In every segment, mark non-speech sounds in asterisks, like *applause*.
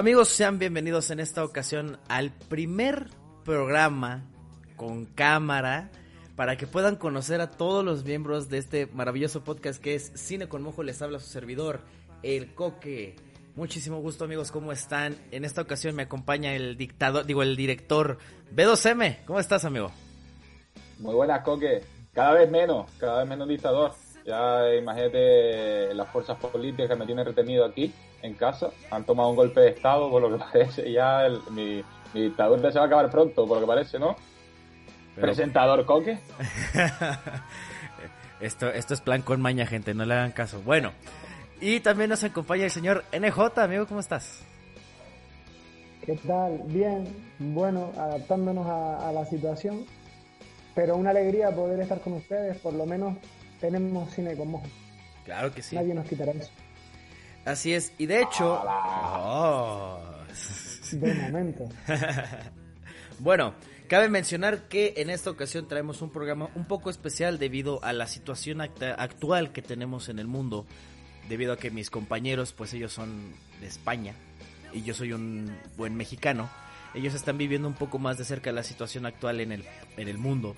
Amigos, sean bienvenidos en esta ocasión al primer programa con cámara para que puedan conocer a todos los miembros de este maravilloso podcast que es Cine con Mojo. Les habla su servidor, El Coque. Muchísimo gusto amigos, ¿cómo están? En esta ocasión me acompaña el dictador, digo el director B2M. ¿Cómo estás amigo? Muy buenas, Coque. Cada vez menos, cada vez menos dictador. Ya imagínate las fuerzas políticas que me tienen retenido aquí en casa. Han tomado un golpe de Estado, por lo que *laughs* parece. Ya el, mi, mi dictadura se va a acabar pronto, por lo que parece, ¿no? Pero- Presentador Coque. *laughs* esto, esto es plan con maña, gente, no le hagan caso. Bueno, y también nos acompaña el señor NJ, amigo, ¿cómo estás? ¿Qué tal? Bien, bueno, adaptándonos a, a la situación, pero una alegría poder estar con ustedes, por lo menos tenemos cine con mojo, Claro que sí. nadie nos quitará eso, Así es, y de hecho... Oh. de momento. *laughs* Bueno, cabe mencionar que en esta ocasión traemos un programa un poco especial debido a la situación actual que tenemos en el mundo, debido a que mis compañeros, pues ellos son de España y yo soy un buen mexicano, ellos están viviendo un poco más de cerca la situación actual en el, en el mundo.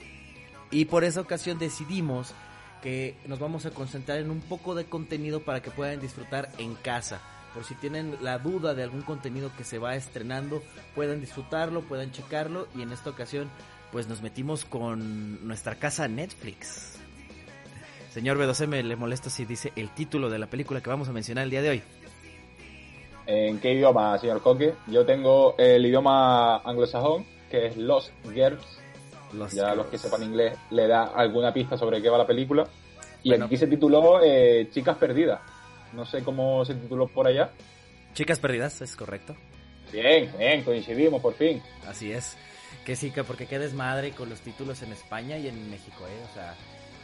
Y por esa ocasión decidimos que nos vamos a concentrar en un poco de contenido para que puedan disfrutar en casa. Por si tienen la duda de algún contenido que se va estrenando, puedan disfrutarlo, puedan checarlo. Y en esta ocasión, pues nos metimos con nuestra casa Netflix. Señor B2M, le molesta si dice el título de la película que vamos a mencionar el día de hoy. ¿En qué idioma, señor Coque? Yo tengo el idioma anglosajón, que es Lost Girls. Los Ya los que sepan inglés le da alguna pista sobre qué va la película. Y Bueno. aquí se tituló eh, Chicas Perdidas. No sé cómo se tituló por allá. Chicas perdidas, es correcto. Bien, bien, coincidimos por fin. Así es. Que sí, que porque qué desmadre con los títulos en España y en México, ¿eh? O sea,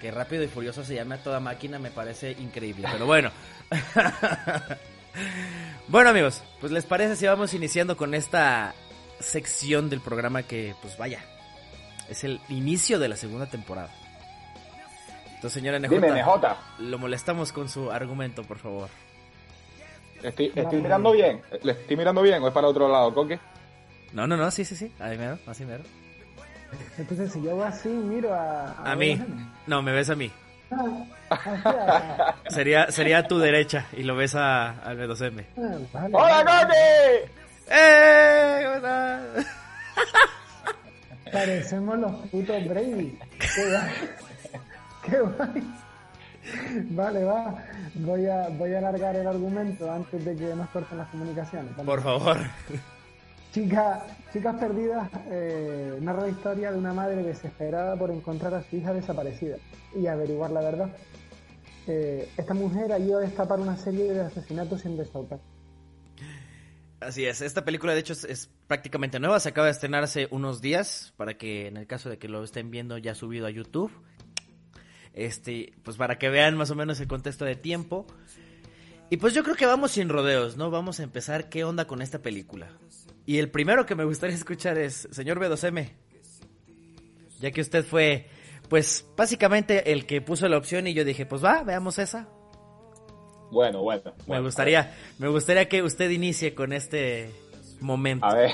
que Rápido y Furioso se llame a toda máquina me parece increíble. Pero bueno. *laughs* bueno, amigos, pues les parece si vamos iniciando con esta sección del programa que, pues vaya, es el inicio de la segunda temporada. Entonces, señora NJ, Dime, NJ. lo molestamos con su argumento, por favor. Estoy, mirando bien. ¿Le estoy mirando bien o es para otro lado, Coque? No, no, no, sí, sí, sí. Ahí mero, así mero. Entonces, si yo voy así, miro a... A mí. No, me ves a mí. Ah, así, *laughs* ah, Sería, sería a tu derecha y lo ves a, al B2M. ah, vale, ¡Hola. Coque! ¡Eh! ¿Cómo estás? *laughs* Parecemos los putos Brady. Qué guay. Vale, va. Voy a, voy a alargar el argumento antes de que nos corten las comunicaciones. Por favor. Chica, Chicas Perdidas eh, narra la historia de una madre desesperada por encontrar a su hija desaparecida y averiguar la verdad. Eh, esta mujer ayuda a destapar una serie de asesinatos sin resolver. Así es, esta película de hecho es, es prácticamente nueva, se acaba de estrenar hace unos días, para que en el caso de que lo estén viendo ya subido a YouTube. Este, pues para que vean más o menos el contexto de tiempo. Y pues yo creo que vamos sin rodeos, ¿no? Vamos a empezar qué onda con esta película. Y el primero que me gustaría *laughs* escuchar es, señor B2M, ya que usted fue, pues básicamente el que puso la opción y yo dije, pues va, veamos esa. Bueno, bueno. Me gustaría, me gustaría que usted inicie con este momento. A ver.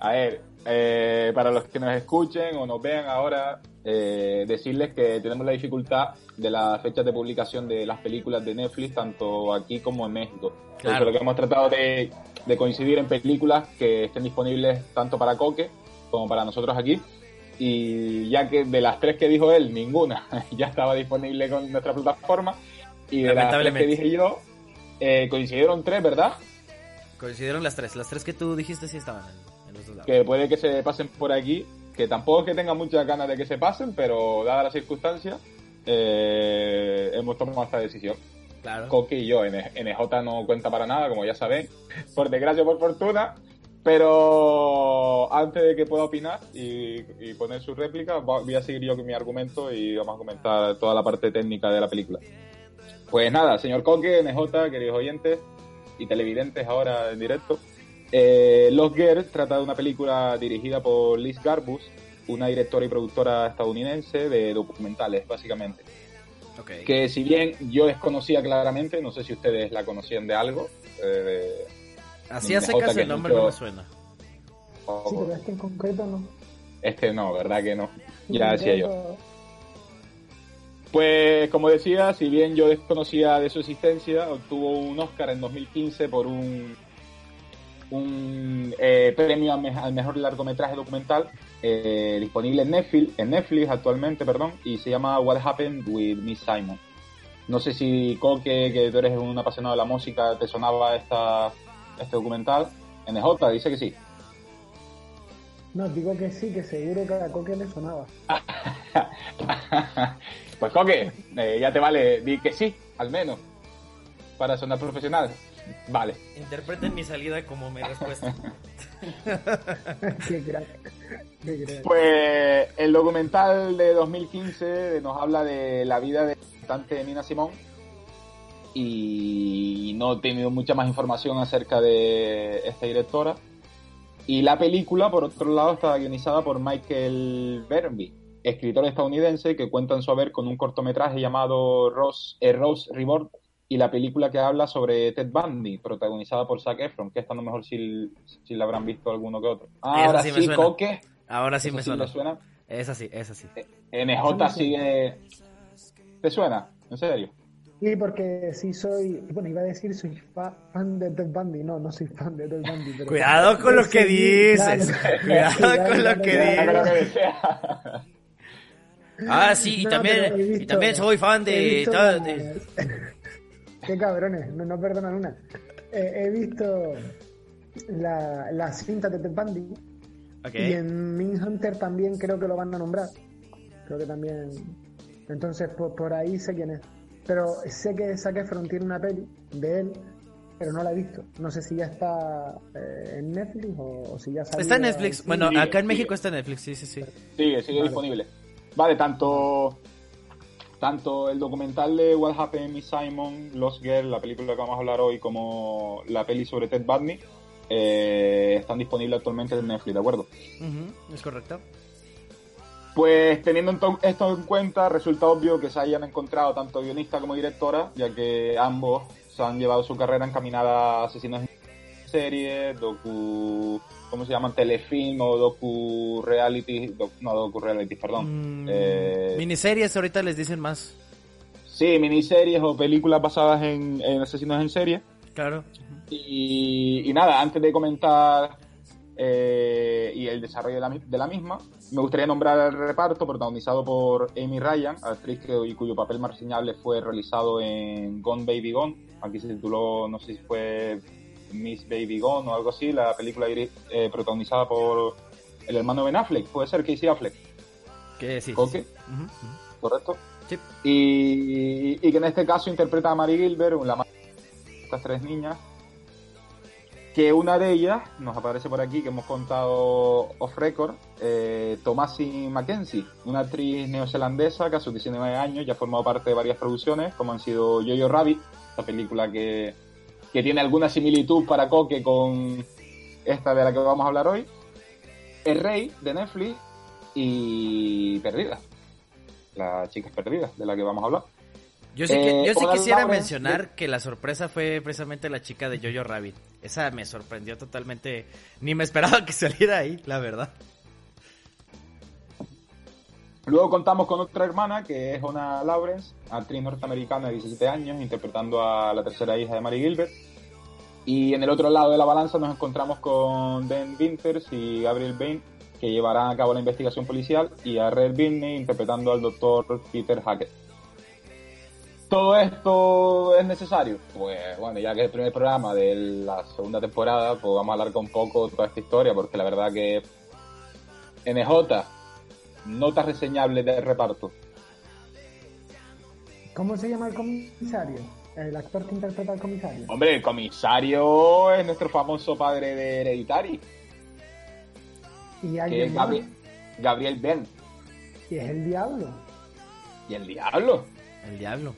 A ver, eh, para los que nos escuchen o nos vean ahora, eh, decirles que tenemos la dificultad de las fechas de publicación de las películas de Netflix, tanto aquí como en México. Por Claro. eso lo que hemos tratado de, de coincidir en películas que estén disponibles tanto para Coque como para nosotros aquí. Y ya que de las tres que dijo él, ninguna *laughs* ya estaba disponible con nuestra plataforma. Y de las tres que Lamentablemente. dije yo, eh, coincidieron tres, ¿verdad? Coincidieron las tres. Las tres que tú dijiste sí estaban en, en los dos lados. que puede que se pasen por aquí que tampoco es que tenga muchas ganas de que se pasen, pero dadas las circunstancias, eh, hemos tomado esta decisión. Claro. Coque y yo, NJ no cuenta para nada, como ya saben, *laughs* por desgracia o por fortuna, pero antes de que pueda opinar y, y poner su réplica, voy a seguir yo con mi argumento y vamos a comentar toda la parte técnica de la película. Pues nada, señor Coque, NJ, queridos oyentes y televidentes ahora en directo. Eh, Los Girls trata de una película dirigida por Liz Garbus, una directora y productora estadounidense de documentales, básicamente. Ok. Que si bien yo desconocía claramente, no sé si ustedes la conocían de algo. eh, Así secas que el nombre mucho- no me suena. Sí, pero este en concreto no. Este no, ¿verdad que no? Ya decía yo. Pues como decía, si bien yo desconocía de su existencia, obtuvo un Oscar en 2015 por un, un eh, premio al, me- al mejor largometraje documental eh, disponible en Netflix, en Netflix actualmente, perdón, y se llama What Happened with Miss Simon. No sé si Coque, que tú eres un apasionado de la música, te sonaba esta, este documental. NJ dice que sí. No, digo que sí, que seguro que a Coque le sonaba. *laughs* pues Coque, eh, ya te vale, di que sí, al menos, para sonar profesional. Vale. Interpreten mi salida como mi respuesta. Qué crack. Pues el documental de 2015 nos habla de la vida de la cantante Nina Simón y no he tenido mucha más información acerca de esta directora. Y la película, por otro lado, está guionizada por Michael Bernby, escritor estadounidense que cuenta en su haber con un cortometraje llamado Rose, eh, Rose Reborn y la película que habla sobre Ted Bundy, protagonizada por Zac Efron, que esta a lo mejor si, si la habrán visto alguno que otro. Ahora sí sí, me suena. Coque. Ahora sí me sí suena. suena. Es así, es así. NJ sigue. ¿Te suena? ¿En serio? Sí, porque sí soy, bueno, iba a decir soy fa- fan de Ted Bundy, no, no soy fan de Ted Bundy. Pero Cuidado con lo que dices. Cuidado con lo que dices. Ah, sí, y No, también, y también soy fan de... de- *laughs* Qué cabrones, no, no perdonan una. Eh, he visto la, la cinta de Ted Bundy Ok. y en Hunter también creo que lo van a nombrar. Creo que también. Entonces por, por ahí sé quién es. Pero sé que Zac Efron tiene una peli de él, pero no la he visto. No sé si ya está eh, en Netflix o, o si ya salió. Está en Netflix. Bueno, Sigue, acá en sigue. México está en Netflix, sí, sí, sí. Sigue, sigue Vale. disponible. Vale, tanto. Tanto el documental de What Happened Miss Simon, Lost Girl, la película que vamos a hablar hoy, como la peli sobre Ted Bundy, eh, están disponibles actualmente en Netflix, ¿de acuerdo? Es correcto. Pues teniendo en to- esto en cuenta, resulta obvio que se hayan encontrado tanto guionista como directora, ya que ambos se han llevado su carrera encaminada a asesinos en serie, docu... ¿cómo se llaman? Telefilm o docu reality, no docu reality, perdón. Mm, Eh, Miniseries ahorita les dicen más. sí, miniseries o películas basadas en, en asesinos en serie. Claro. Y, y nada, antes de comentar eh, y el desarrollo de la, mi- de la misma, me gustaría nombrar el reparto protagonizado por Amy Ryan, actriz que, cuyo papel más reseñable fue realizado en Gone Baby Gone. Aquí se tituló, no sé si fue Miss Baby Gone o algo así, la película eh, protagonizada por el hermano Ben Affleck, puede ser Casey Affleck, Que sí. sí, Coque, sí. Ujú, ujú. correcto. Sí. Y, y que en este caso interpreta a Mary Gilbert, la madre de estas tres niñas, que una de ellas, nos aparece por aquí, que hemos contado off record, eh, Tomasi Mackenzie, una actriz neozelandesa que a sus 19 años ya ha formado parte de varias producciones, como han sido Jojo Rabbit, esta película que, que tiene alguna similitud para Coque con esta de la que vamos a hablar hoy, El Rey de Netflix y Perdida, las chicas perdidas de la que vamos a hablar. Yo sí, que- Eh, yo sí quisiera mencionar que la sorpresa fue precisamente la chica de Jojo Rabbit. Esa me sorprendió totalmente. Ni me esperaba que saliera ahí, la verdad. Luego contamos con otra hermana que es Ona Lawrence, actriz norteamericana de 17 años, interpretando a la tercera hija de Mary Gilbert. Y en el otro lado de la balanza nos encontramos con Dan Winters y Gabriel Bain, que llevarán a cabo la investigación policial, y a Red Binney interpretando al doctor Peter Hackett. ¿Todo esto es necesario? Pues bueno, ya que es el primer programa de la segunda temporada, pues vamos a alargar un poco toda esta historia, porque la verdad que NJ notas reseñables del reparto. ¿Cómo se llama el comisario? El actor que interpreta al comisario. Hombre, el comisario es nuestro famoso padre de Hereditary, Y que es más, Gabriel, Gabriel Ben. y es el diablo. Y el diablo. El diablo.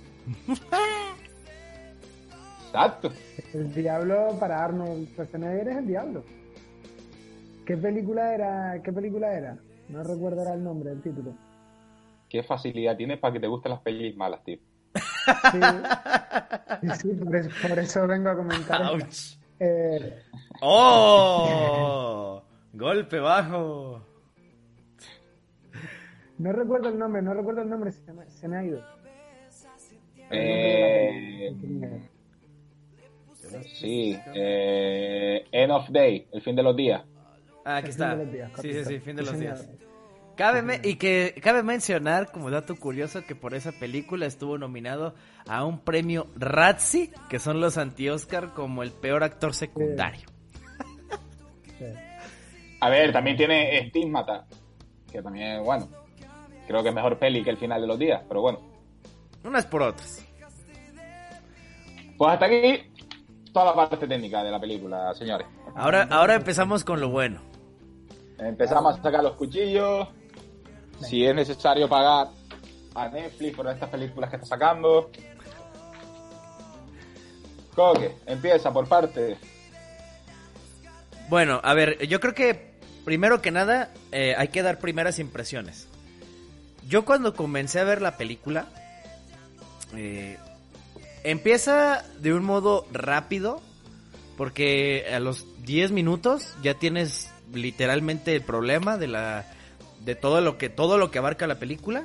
Exacto. El diablo para Arnold Schwarzenegger es el diablo. ¿Qué película era? ¿Qué película era? No recuerdo ahora el nombre, el título. Qué facilidad tienes para que te gusten las pelis malas, tío. Sí, *laughs* Sí, sí, por, eso, por eso vengo a comentar. Eh, ¡Oh! Golpe bajo. no recuerdo el nombre, no recuerdo el nombre, se me, se me ha ido. Eh, sí. Eh, End of Day, el fin de los días. Ah, aquí está. de los días, Sí, sí, sí, fin de los días. Cabe me- y que cabe mencionar como dato curioso que por esa película estuvo nominado a un premio Razzie, que son los anti-Oscar como el peor actor secundario. Sí. A ver, también tiene Stigmata, que también, bueno, creo que es mejor peli que el final de los días, pero bueno. Unas por otras. Pues hasta aquí toda la parte técnica de la película, señores. Ahora, ahora empezamos con lo bueno. Empezamos a sacar los cuchillos. Si es necesario pagar a Netflix por estas películas que está sacando. Coque, empieza por parte. Bueno, a ver, yo creo que primero que nada eh, hay que dar primeras impresiones. Yo cuando comencé a ver la película, eh, empieza de un modo rápido, porque a los 10 minutos ya tienes literalmente el problema de la de todo lo que todo lo que abarca la película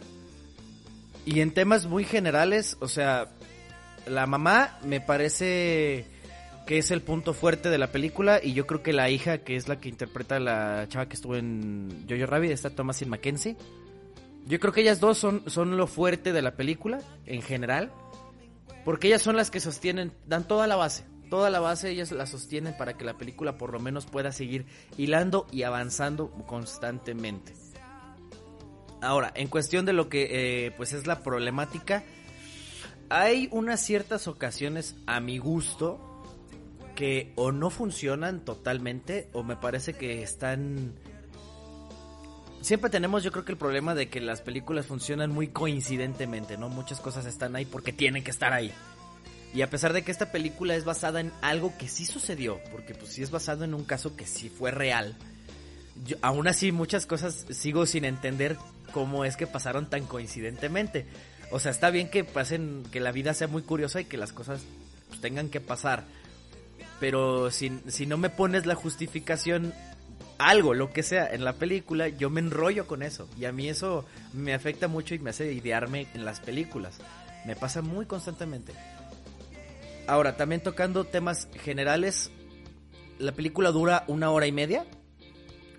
y en temas muy generales, o sea, la mamá me parece que es el punto fuerte de la película y yo creo que la hija que es la que interpreta a la chava que estuvo en Jojo Rabbit está Thomasin Mackenzie. Yo creo que ellas dos son son lo fuerte de la película en general porque ellas son las que sostienen dan toda la base. Toda la base ellas la sostienen para que la película por lo menos pueda seguir hilando y avanzando constantemente. Ahora, en cuestión de lo que eh, pues es la problemática, hay unas ciertas ocasiones a mi gusto que o no funcionan totalmente o me parece que están... Siempre tenemos yo creo que el problema de que las películas funcionan muy coincidentemente, ¿no? Muchas cosas están ahí porque tienen que estar ahí. Y a pesar de que esta película es basada en algo que sí sucedió, porque pues sí es basado en un caso que sí fue real, yo, aún así muchas cosas sigo sin entender cómo es que pasaron tan coincidentemente. O sea, está bien que pasen, que la vida sea muy curiosa y que las cosas pues, tengan que pasar. Pero si, si no me pones la justificación, algo, lo que sea, en la película, yo me enrollo con eso. Y a mí eso me afecta mucho y me hace idearme en las películas. Me pasa muy constantemente. Ahora, también tocando temas generales, la película dura una hora y media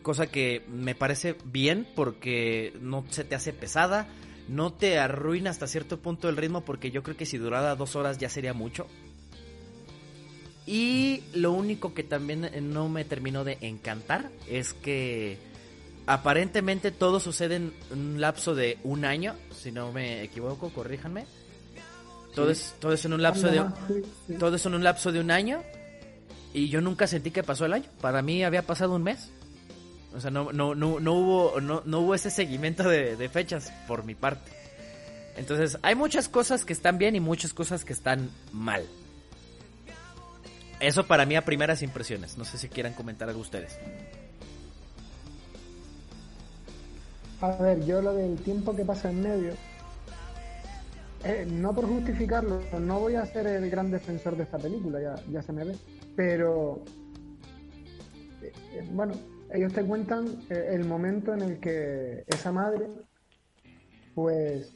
cosa que me parece bien porque no se te hace pesada, no te arruina hasta cierto punto el ritmo porque yo creo que si durara dos horas ya sería mucho. Y lo único que también no me terminó de encantar es que aparentemente todo sucede en un lapso de un año, si no me equivoco, corríjanme. Todo, es, todo es en un lapso de sí. todo es en un lapso de un año y yo nunca sentí que pasó el año. Para mí había pasado un mes. O sea, no, no, no, no hubo, no, no hubo ese seguimiento de, de fechas por mi parte. Entonces, hay muchas cosas que están bien y muchas cosas que están mal. Eso para mí a primeras impresiones. No sé si quieran comentar algo ustedes. A ver, yo lo del tiempo que pasa en medio, eh, no por justificarlo, no voy a ser el gran defensor de esta película, ya, ya se me ve, pero eh, eh, bueno, ellos te cuentan el momento en el que esa madre pues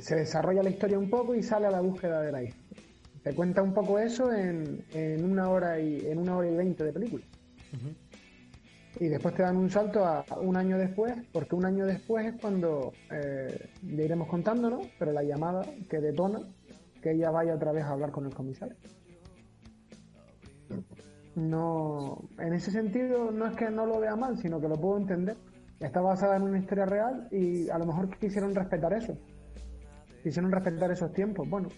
se desarrolla la historia un poco y sale a la búsqueda de la hija. Te cuenta un poco eso en, en una hora y en una hora y veinte de película. Y después te dan un salto a un año después, porque un año después es cuando eh, ya iremos contando, ¿no? Pero la llamada que detona que ella vaya otra vez a hablar con el comisario. No, en ese sentido no es que no lo vea mal, sino que lo puedo entender, está basada en una historia real y a lo mejor quisieron respetar eso. Quisieron respetar esos tiempos. Bueno,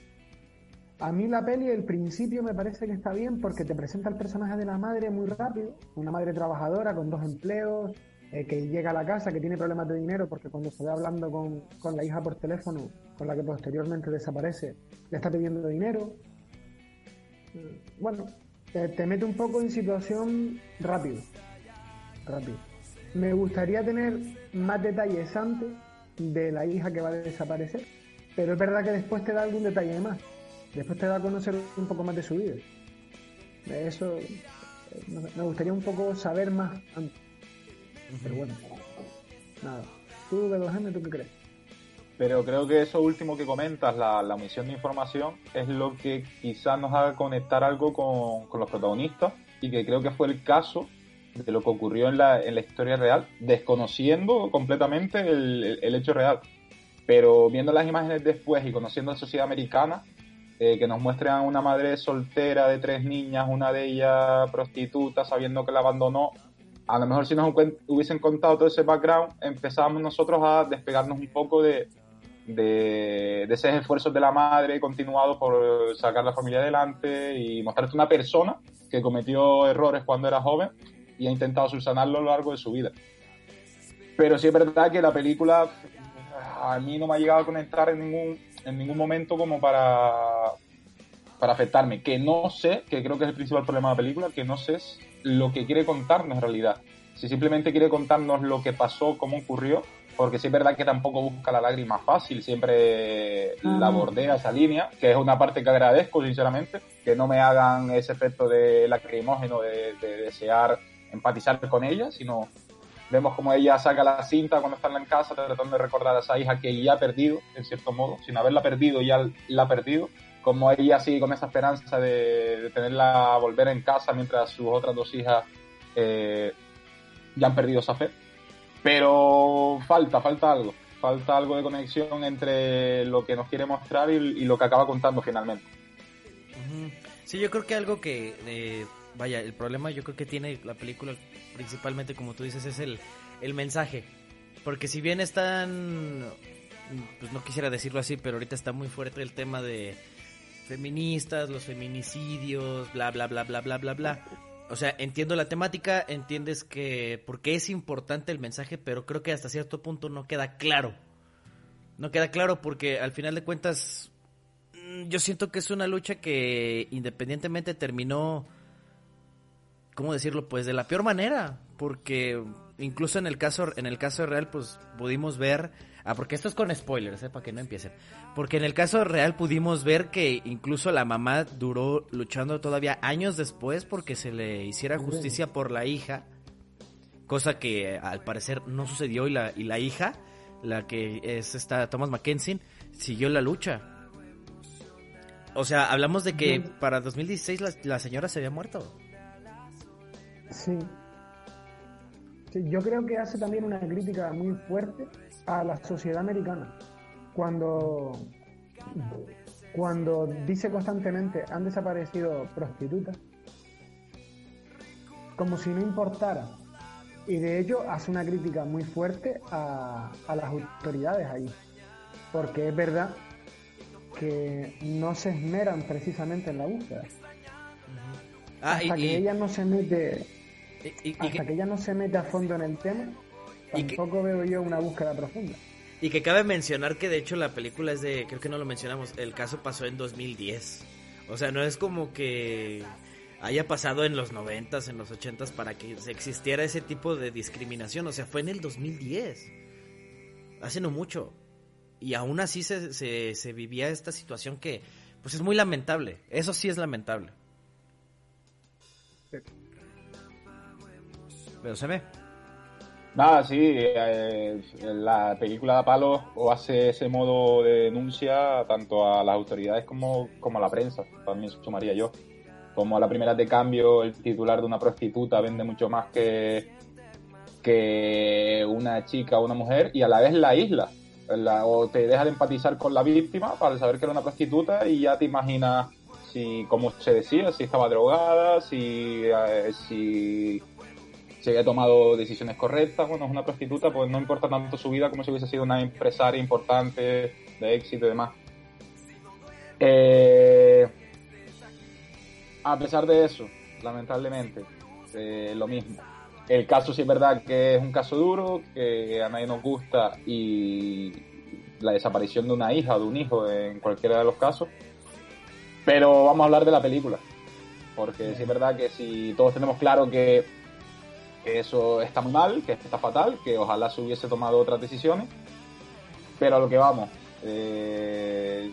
a mí la peli, el principio me parece que está bien porque te presenta el personaje de la madre muy rápido, una madre trabajadora con dos empleos, eh, que llega a la casa, que tiene problemas de dinero porque cuando se ve hablando con, con la hija por teléfono, con la que posteriormente desaparece, le está pidiendo dinero. Bueno, te, mete un poco en situación rápido. Rápido. Me gustaría tener más detalles antes de la hija que va a desaparecer, pero es verdad que después te da algún detalle más. Después te da a conocer un poco más de su vida. Eso me gustaría un poco saber más antes. Pero bueno, nada. ¿Tú, m tú qué crees? Pero creo que eso último que comentas, la, omisión de información, es lo que quizás nos haga conectar algo con, con los protagonistas y que creo que fue el caso de lo que ocurrió en la, en la historia real, desconociendo completamente el, hecho real. Pero viendo las imágenes después y conociendo la sociedad americana, eh, que nos muestran a una madre soltera de tres niñas, una de ellas prostituta, sabiendo que la abandonó. A lo mejor si nos hubiesen contado todo ese background, empezábamos nosotros a despegarnos un poco de, de, de esos esfuerzos de la madre continuado por sacar la familia adelante y mostrarte una persona que cometió errores cuando era joven y ha intentado subsanarlo a lo largo de su vida. Pero sí es verdad que la película a mí no me ha llegado a conectar en ningún en ningún momento como para, para afectarme. Que no sé, que creo que es el principal problema de la película, que no sé lo que quiere contarnos en realidad. Si simplemente quiere contarnos lo que pasó, cómo ocurrió, porque sí es verdad que tampoco busca la lágrima fácil, siempre la bordea esa línea, que es una parte que agradezco sinceramente, que no me hagan ese efecto de lacrimógeno de, de desear empatizar con ella, sino Vemos como ella saca la cinta cuando está en casa tratando de recordar a esa hija que ya ha perdido, en cierto modo, sin haberla perdido, ya la ha perdido. Como ella sigue con esa esperanza de, tenerla volver en casa mientras sus otras dos hijas eh, ya han perdido esa fe. Pero falta, falta algo. Falta algo de conexión entre lo que nos quiere mostrar y, lo que acaba contando finalmente. Sí, yo creo que algo que eh, vaya, el problema yo creo que tiene la película principalmente, como tú dices, es el, el mensaje. Porque si bien están, pues no quisiera decirlo así, pero ahorita está muy fuerte el tema de feministas, los feminicidios, bla, bla, bla, bla, bla, bla, bla. O sea, entiendo la temática, entiendes que porque es importante el mensaje, pero creo que hasta cierto punto no queda claro. No queda claro porque al final de cuentas mm, yo siento que es una lucha que independientemente terminó ¿cómo decirlo? Pues de la peor manera, porque incluso en el caso en el caso real pues pudimos ver, ah, porque esto es con spoilers, ¿eh? para que no empiecen. Porque en el caso real pudimos ver que incluso la mamá duró luchando todavía años después porque se le hiciera justicia por la hija, cosa que al parecer no sucedió y la y la hija, la que es esta Thomas Mackenzie, siguió la lucha. O sea, hablamos de que para 2016 la, la señora se había muerto. Sí. Yo creo que hace también una crítica muy fuerte a la sociedad americana. Cuando, cuando dice constantemente han desaparecido prostitutas, como si no importara. Y de hecho hace una crítica muy fuerte a, las autoridades ahí. Porque es verdad que no se esmeran precisamente en la búsqueda. Ah, Hasta que ella no se mete hasta que... ella no se mete a fondo en el tema, tampoco veo yo una búsqueda profunda. Y que cabe mencionar que de hecho la película es de, creo que no lo mencionamos, el caso pasó en 2010. O sea, no es como que haya pasado en los 90 en los 80 para que existiera ese tipo de discriminación. O sea, fue en el 2010. Hace no mucho. Y aún así se, se, se vivía esta situación que, pues es muy lamentable. Eso sí es lamentable. Pero se ve. Nada, sí, eh, la película da palo o hace ese modo de denuncia tanto a las autoridades como, como a la prensa, también sumaría yo. Como a la primera de cambio, el titular de una prostituta vende mucho más que, que una chica o una mujer y a la vez la isla. o te deja de empatizar con la víctima para saber que era una prostituta y ya te imaginas si, como se decía, si estaba drogada, si, eh, si si había tomado decisiones correctas, bueno, es una prostituta, pues no importa tanto su vida como si hubiese sido una empresaria importante, de éxito y demás. Eh, a pesar de eso, lamentablemente, eh, lo mismo. El caso sí es verdad que es un caso duro, que a nadie nos gusta y la desaparición de una hija o de un hijo en cualquiera de los casos. Pero vamos a hablar de la película. Porque sí es verdad que si todos tenemos claro que, eso está muy mal, que está fatal, que ojalá se hubiese tomado otras decisiones. Pero a lo que vamos. Eh,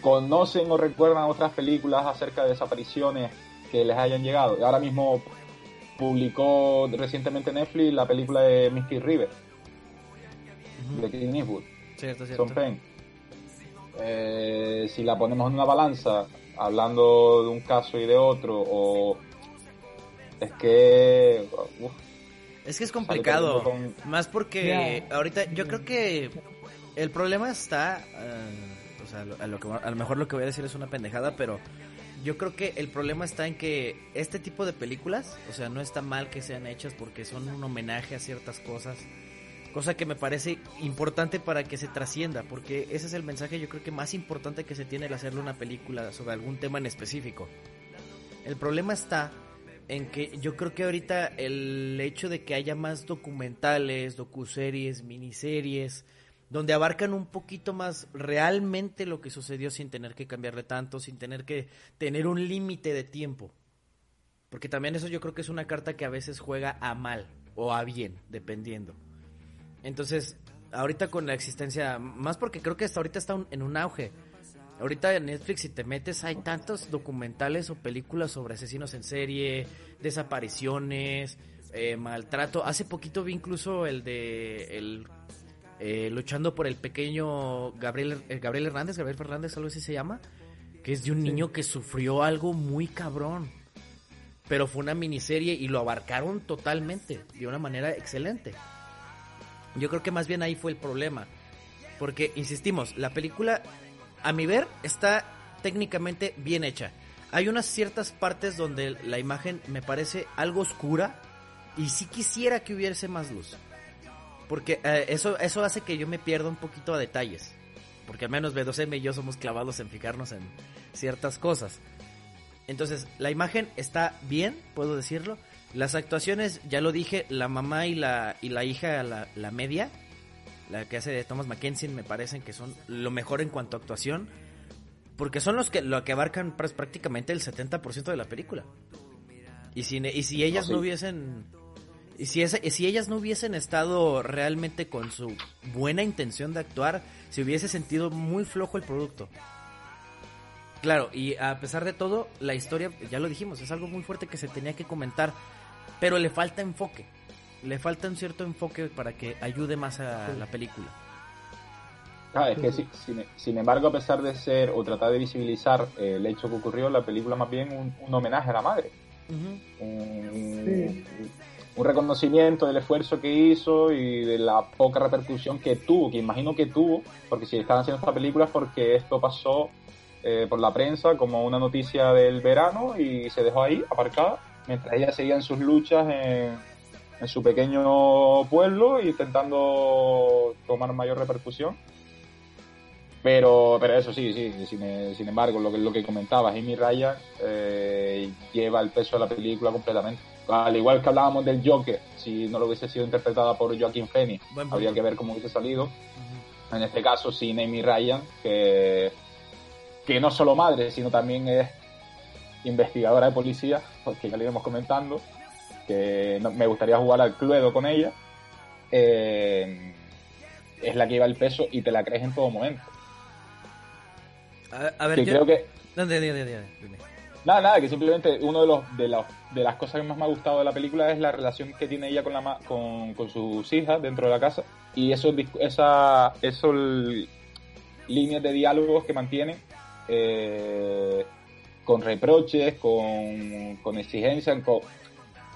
¿Conocen o recuerdan otras películas acerca de desapariciones que les hayan llegado? Ahora mismo publicó recientemente Netflix la película de Misty River de Clint Eastwood. Cierto, cierto. Eh, si la ponemos en una balanza, hablando de un caso y de otro, o es que es que es complicado, más porque ahorita yo creo que el problema está, eh, o sea, a lo, que, a lo mejor lo que voy a decir es una pendejada, pero yo creo que el problema está en que este tipo de películas, o sea, no está mal que sean hechas porque son un homenaje a ciertas cosas Cosa que me parece importante para que se trascienda, porque ese es el mensaje yo creo que más importante que se tiene al hacerle una película sobre algún tema en específico. El problema está en que yo creo que ahorita el hecho de que haya más documentales, docuseries, miniseries, donde abarcan un poquito más realmente lo que sucedió sin tener que cambiarle tanto, sin tener que tener un límite de tiempo. Porque también eso yo creo que es una carta que a veces juega a mal o a bien, dependiendo. Entonces, ahorita con la existencia, más porque creo que hasta ahorita está en un auge. Ahorita en Netflix, si te metes, hay tantos documentales o películas sobre asesinos en serie, desapariciones, eh, maltrato. Hace poquito vi incluso el de el, eh, luchando por el pequeño Gabriel, eh, Gabriel Hernández, Gabriel Fernández, algo así se llama, que es de un niño que sufrió algo muy cabrón. Pero fue una miniserie y lo abarcaron totalmente, de una manera excelente. Yo creo que más bien ahí fue el problema. Porque, insistimos, la película, a mi ver, está técnicamente bien hecha. Hay unas ciertas partes donde la imagen me parece algo oscura y sí quisiera que hubiese más luz. Porque eh, eso, eso hace que yo me pierda un poquito a detalles. Porque al menos B2M y yo somos clavados en fijarnos en ciertas cosas. Entonces, la imagen está bien, puedo decirlo. Las actuaciones, ya lo dije, la mamá y la, y la hija, la, la media, la que hace de Thomas Mackenzie, me parecen que son lo mejor en cuanto a actuación. Porque son los que, lo que abarcan prácticamente el 70% de la película. Y si, y si ellas no hubiesen... Y si, si ellas no hubiesen estado realmente con su buena intención de actuar, se hubiese sentido muy flojo el producto. Claro, y a pesar de todo, la historia, ya lo dijimos, es algo muy fuerte que se tenía que comentar pero le falta enfoque. Le falta un cierto enfoque para que ayude más a la película. Ah, es que sin, embargo, a pesar de ser o tratar de visibilizar el hecho que ocurrió, la película más bien un, homenaje a la madre. un, reconocimiento del esfuerzo que hizo y de la poca repercusión que tuvo, que imagino que tuvo, porque si estaban haciendo esta película es porque esto pasó eh, por la prensa como una noticia del verano y se dejó ahí aparcada mientras ella seguía en sus luchas en, su pequeño pueblo intentando tomar mayor repercusión. Pero, pero eso sí, sí, sin, embargo, lo que, lo que comentabas, Amy Ryan eh, lleva el peso de la película completamente. Al igual que hablábamos del Joker, si no lo hubiese sido interpretada por Joaquín Phoenix, habría que ver cómo hubiese salido. En este caso, sin Amy Ryan, que, que no solo madre, sino también es investigadora de policía, porque ya le íbamos comentando, que me gustaría jugar al Cluedo con ella, eh, es la que lleva el peso y te la crees en todo momento. A, ver, creo que... nada, nada, que simplemente uno de los, de los de las cosas que más me ha gustado de la película es la relación que tiene ella con la con, con sus hijas dentro de la casa y esos esa esos líneas de diálogos que mantienen eh, con reproches, con, con exigencias, con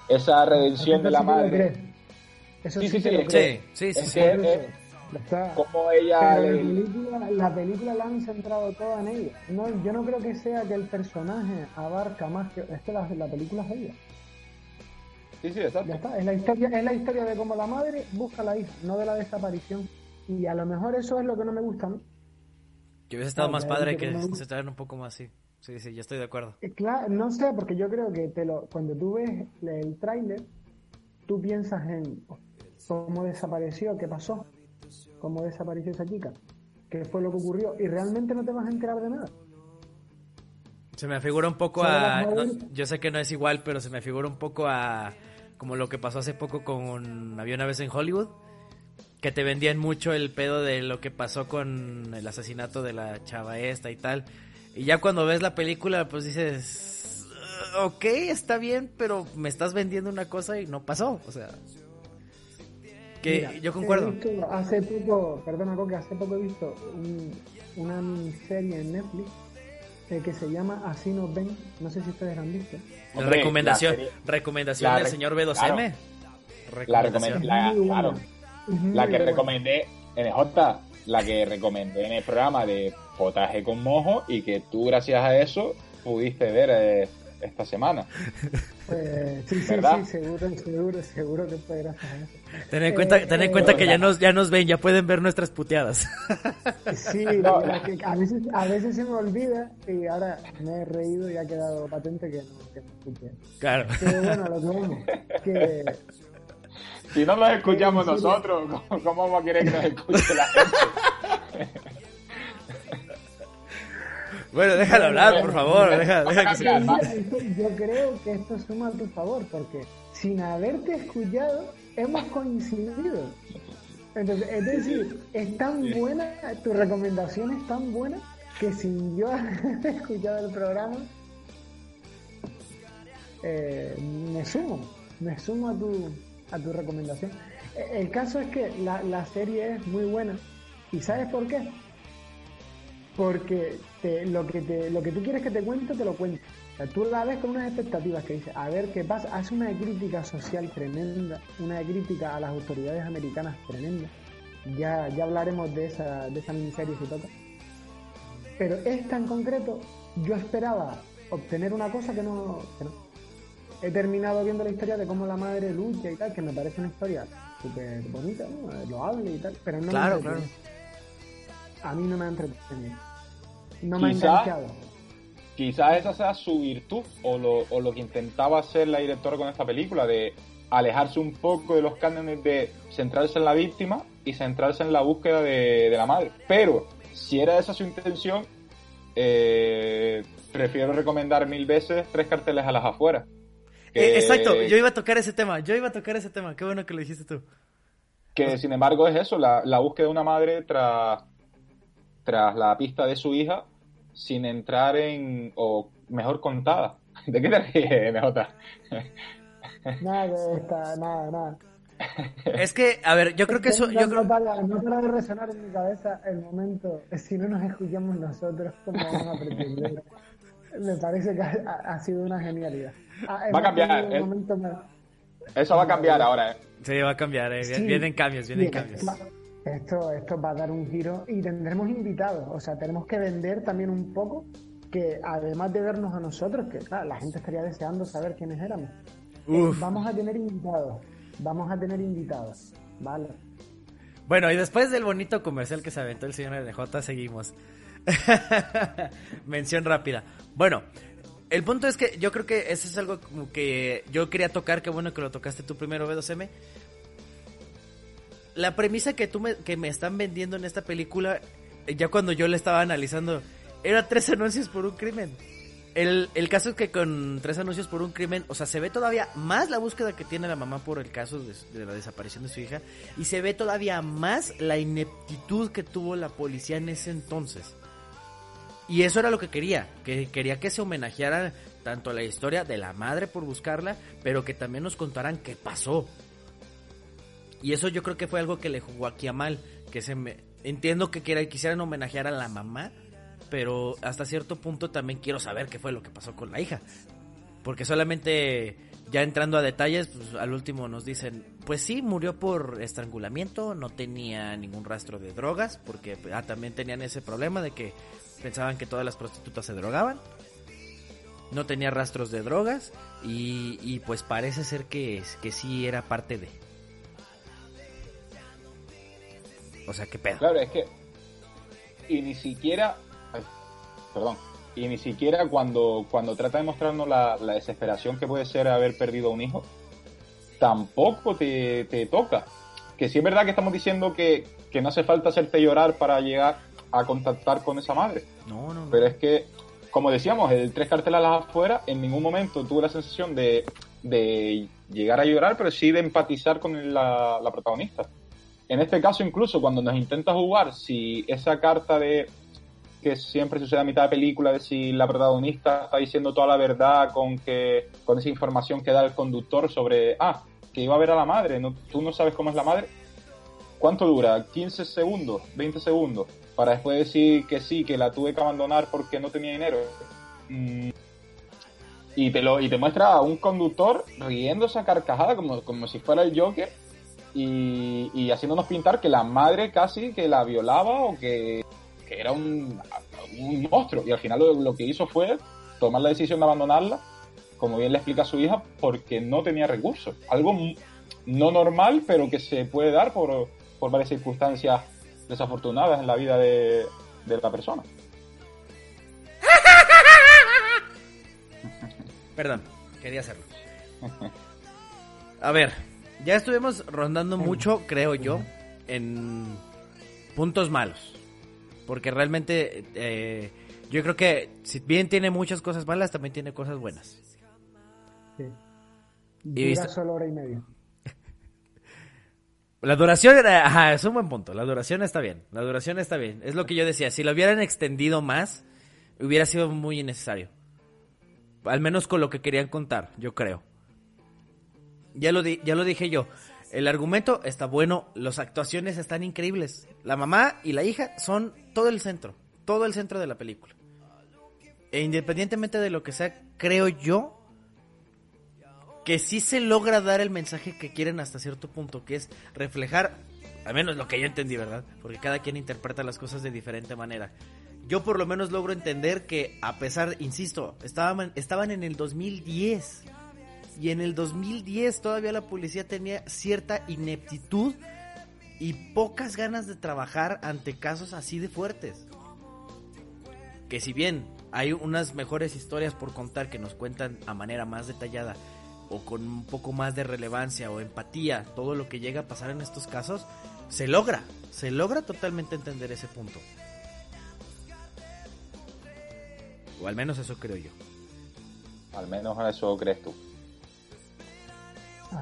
esa redención de la madre. Eso sí, sí, sí, sí, sí, sí, sí, como ella la, película, la han centrado toda en ella no, yo no creo que sea que el personaje abarca más que es que la, la película es ella Sí, sí, exacto. Ya está. Es la historia, es la historia de cómo la madre busca a la hija, no de la desaparición. Y a lo mejor eso es lo que no me gusta, ¿no? Que hubiese estado más padre que que no- se traen un poco más así. Sí, sí, yo estoy de acuerdo. Eh, Claro, no sé, porque yo creo que te lo, cuando tú ves el tráiler, tú piensas en cómo desapareció, qué pasó, cómo desapareció esa chica, qué fue lo que ocurrió, y realmente no te vas a enterar de nada. Se me figura un poco a... no, yo sé que no es igual, pero se me figura un poco a... Como lo que pasó hace poco con... Había una vez en Hollywood. Que te vendían mucho el pedo de lo que pasó con el asesinato de la chava esta y tal. Y ya cuando ves la película, pues dices... "Uh, Ok, está bien, pero me estás vendiendo una cosa y no pasó. O sea... Que Mira, yo concuerdo. visto hace poco, perdona Coque, hace poco he visto un- una miniserie en Netflix eh, que se llama Así nos ven, no sé si ustedes la han visto. La Hombre, recomendación, la serie- recomendación la del re- señor B2M. claro. La Recomendación. la, muy claro, la que recomendé en el J, la que recomendé en el programa de potaje con mojo y que tú gracias a eso pudiste ver eh, esta semana. *laughs* Pues, sí, sí, ¿Verdad? sí, seguro, seguro, seguro que fue gracias a eso. Ten en cuenta, ten en Eh, cuenta que ya nos, ya nos ven, ya pueden ver nuestras puteadas. *laughs* Sí, *laughs* No, la la- que a, veces, a veces se me olvida y ahora me he reído y ha quedado patente que no, que no. Claro. Pero bueno, lo vamos, que Si no los escuchamos nosotros, ¿cómo, cómo vamos a querer que nos escuche la gente? Bueno, déjalo hablar, por favor. Deja, que se... yo creo que esto suma a tu favor, porque sin haberte escuchado, hemos coincidido. Entonces, es decir, es tan buena, tu recomendación es tan buena que sin yo *laughs* haber escuchado el programa, eh, me sumo, me sumo a tu, a tu recomendación. Eh, El caso es que la, la serie es muy buena. ¿Y sabes por qué? Porque te- lo, que te, lo que tú quieres que te cuente, te lo cuento. O sea, tú la ves con unas expectativas que dice, a ver qué pasa. Hace una crítica social tremenda, una crítica a las autoridades americanas tremenda. Ya, ya hablaremos de esa, de esa miniserie si toca. Pero esta en concreto, yo esperaba obtener una cosa que no, que no. He terminado viendo la historia de cómo la madre lucha y tal, que me parece una historia súper bonita, ¿no? Loable y tal, pero no me Claro, entretiene. claro. A mí no me ha entretenido. No me ha Quizá- enganchado. Quizás esa sea su virtud o lo, o lo que intentaba hacer la directora con esta película, de alejarse un poco de los cánones de centrarse en la víctima y centrarse en la búsqueda de, de la madre. Pero si era esa su intención, eh, prefiero recomendar mil veces tres carteles a las afueras. Eh, exacto, yo iba a tocar ese tema, yo iba a tocar ese tema, qué bueno que lo dijiste tú. Que sin embargo es eso, la, la búsqueda de una madre tras, tras la pista de su hija sin entrar en, o mejor contada. *laughs* ¿De qué te ríes, MJ? Nada de esta, nada, nada. Es que, a ver, yo creo que eso, no, yo no creo, para, no para de resonar en mi cabeza el momento, si no nos escuchamos nosotros, ¿cómo vamos a pretender? Me parece que ha, ha sido una genialidad. Ah, Va a cambiar, un ¿eh? momento más- Eso va a cambiar ahora, ¿eh? sí, va a cambiar, eh, Sí. vienen cambios, vienen cambios. va- Esto, esto va a dar un giro y tendremos invitados. O sea, tenemos que vender también un poco que además de vernos a nosotros, que claro, la gente estaría deseando saber quiénes éramos. eh, Uf. vamos a tener invitados. Vamos a tener invitados. Vale. Bueno, y después del bonito comercial que se aventó el señor NJ, seguimos. *laughs* Mención rápida. Bueno, el punto es que yo creo que eso es algo como que yo quería tocar, qué bueno que lo tocaste tú primero, B2M. La premisa que tú me, que me están vendiendo en esta película, eh, ya cuando yo la estaba analizando, era tres anuncios por un crimen. El, el caso es que con tres anuncios por un crimen, o sea, se ve todavía más la búsqueda que tiene la mamá por el caso de, la desaparición de su hija y se ve todavía más la ineptitud que tuvo la policía en ese entonces. Y eso era lo que quería, que quería que se homenajeara tanto la historia de la madre por buscarla, pero que también nos contaran qué pasó. Y eso yo creo que fue algo que le jugó aquí a mal, que se me entiendo que quiera- quisieran homenajear a la mamá, pero hasta cierto punto también quiero saber qué fue lo que pasó con la hija. Porque solamente ya entrando a detalles, pues, al último nos dicen, pues sí, murió por estrangulamiento, no tenía ningún rastro de drogas, porque ah, también tenían ese problema de que pensaban que todas las prostitutas se drogaban. no tenía rastros de drogas y, pues parece ser que, que sí era parte de. O sea, qué pedo. Claro, es que. Y ni siquiera. ay, perdón. Y ni siquiera cuando, cuando trata de mostrarnos la, la desesperación que puede ser haber perdido a un hijo, tampoco te, te toca. Que sí es verdad que estamos diciendo que, que no hace falta hacerte llorar para llegar a contactar con esa madre. No, no, no. Pero es que, como decíamos, el tres cartelas afuera, en ningún momento tuve la sensación de, de llegar a llorar, pero sí de empatizar con la, la protagonista. En este caso, incluso cuando nos intenta jugar, si esa carta de que siempre sucede a mitad de película, de si la protagonista está diciendo toda la verdad con que con esa información que da el conductor sobre, ah, que iba a ver a la madre, no, tú no sabes cómo es la madre. ¿Cuánto dura? ¿15 segundos? ¿20 segundos? Para después decir que sí, que la tuve que abandonar porque no tenía dinero. Mm. Y te, lo, y te muestra a un conductor riéndose a carcajada como, como si fuera el Joker y, y haciéndonos pintar que la madre casi que la violaba o que, que era un, un monstruo. Y al final lo, lo que hizo fue tomar la decisión de abandonarla, como bien le explica a su hija, porque no tenía recursos. Algo no normal, pero que se puede dar por, por varias circunstancias desafortunadas en la vida de, de la persona. Perdón, quería hacerlo. A ver, ya estuvimos rondando mucho, creo yo, en puntos malos. Porque realmente eh, yo creo que si bien tiene muchas cosas malas, también tiene cosas buenas. Sí. Y Dura visto- solo hora y media. *laughs* La duración era, ajá, es un buen punto. La duración está bien. La duración está bien. Es lo que yo decía. Si lo hubieran extendido más, hubiera sido muy innecesario. Al menos con lo que querían contar, yo creo. Ya lo, di- ya lo dije yo. El argumento está bueno, las actuaciones están increíbles. La mamá y la hija son todo el centro, todo el centro de la película. E independientemente de lo que sea, creo yo que sí se logra dar el mensaje que quieren hasta cierto punto, que es reflejar, al menos lo que yo entendí, ¿verdad? Porque cada quien interpreta las cosas de diferente manera. Yo por lo menos logro entender que a pesar, insisto, estaban, estaban en el 2010 y en el 2010 todavía la policía tenía cierta ineptitud y pocas ganas de trabajar ante casos así de fuertes. Que si bien hay unas mejores historias por contar que nos cuentan a manera más detallada o con un poco más de relevancia o empatía todo lo que llega a pasar en estos casos, se logra, se logra totalmente entender ese punto. O al menos eso creo yo. Al menos eso crees tú.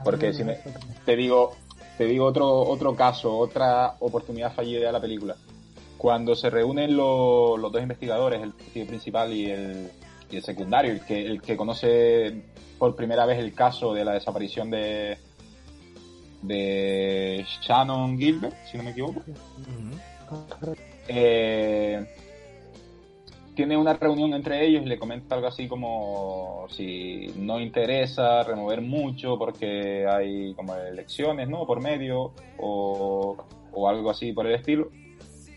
Porque si me- te digo, te digo otro, otro caso, otra oportunidad fallida de la película. Cuando se reúnen lo- los dos investigadores, el detective principal y el, y el secundario, el que, el que conoce por primera vez el caso de la desaparición de, de Shannon Gilbert, si no me equivoco. Correcto. Eh, tiene una reunión entre ellos y le comenta algo así como si no interesa remover mucho porque hay como elecciones, ¿no? Por medio o, o algo así por el estilo.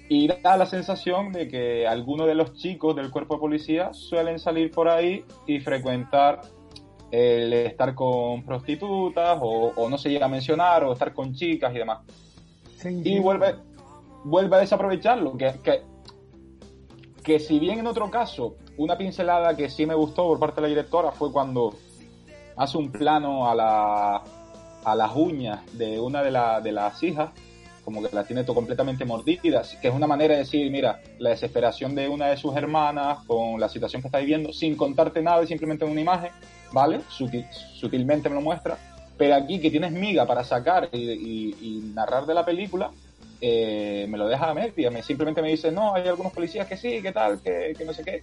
Y da la sensación de que algunos de los chicos del cuerpo de policía suelen salir por ahí y frecuentar el estar con prostitutas o, o no se llega a mencionar o estar con chicas y demás Se y vuelve, vuelve a desaprovecharlo. Que, que, que si bien en otro caso, una pincelada que sí me gustó por parte de la directora fue cuando hace un plano a, la, a las uñas de una de, la- de las hijas, como que las tiene todo completamente mordidas, que es una manera de decir, mira, la desesperación de una de sus hermanas con la situación que está viviendo, sin contarte nada y simplemente en una imagen, ¿vale? Sutil- sutilmente me lo muestra. Pero aquí que tienes miga para sacar y- y narrar de la película, eh, me lo deja a media. Me, simplemente me dice, no, hay algunos policías que sí, que tal, que, que no sé qué.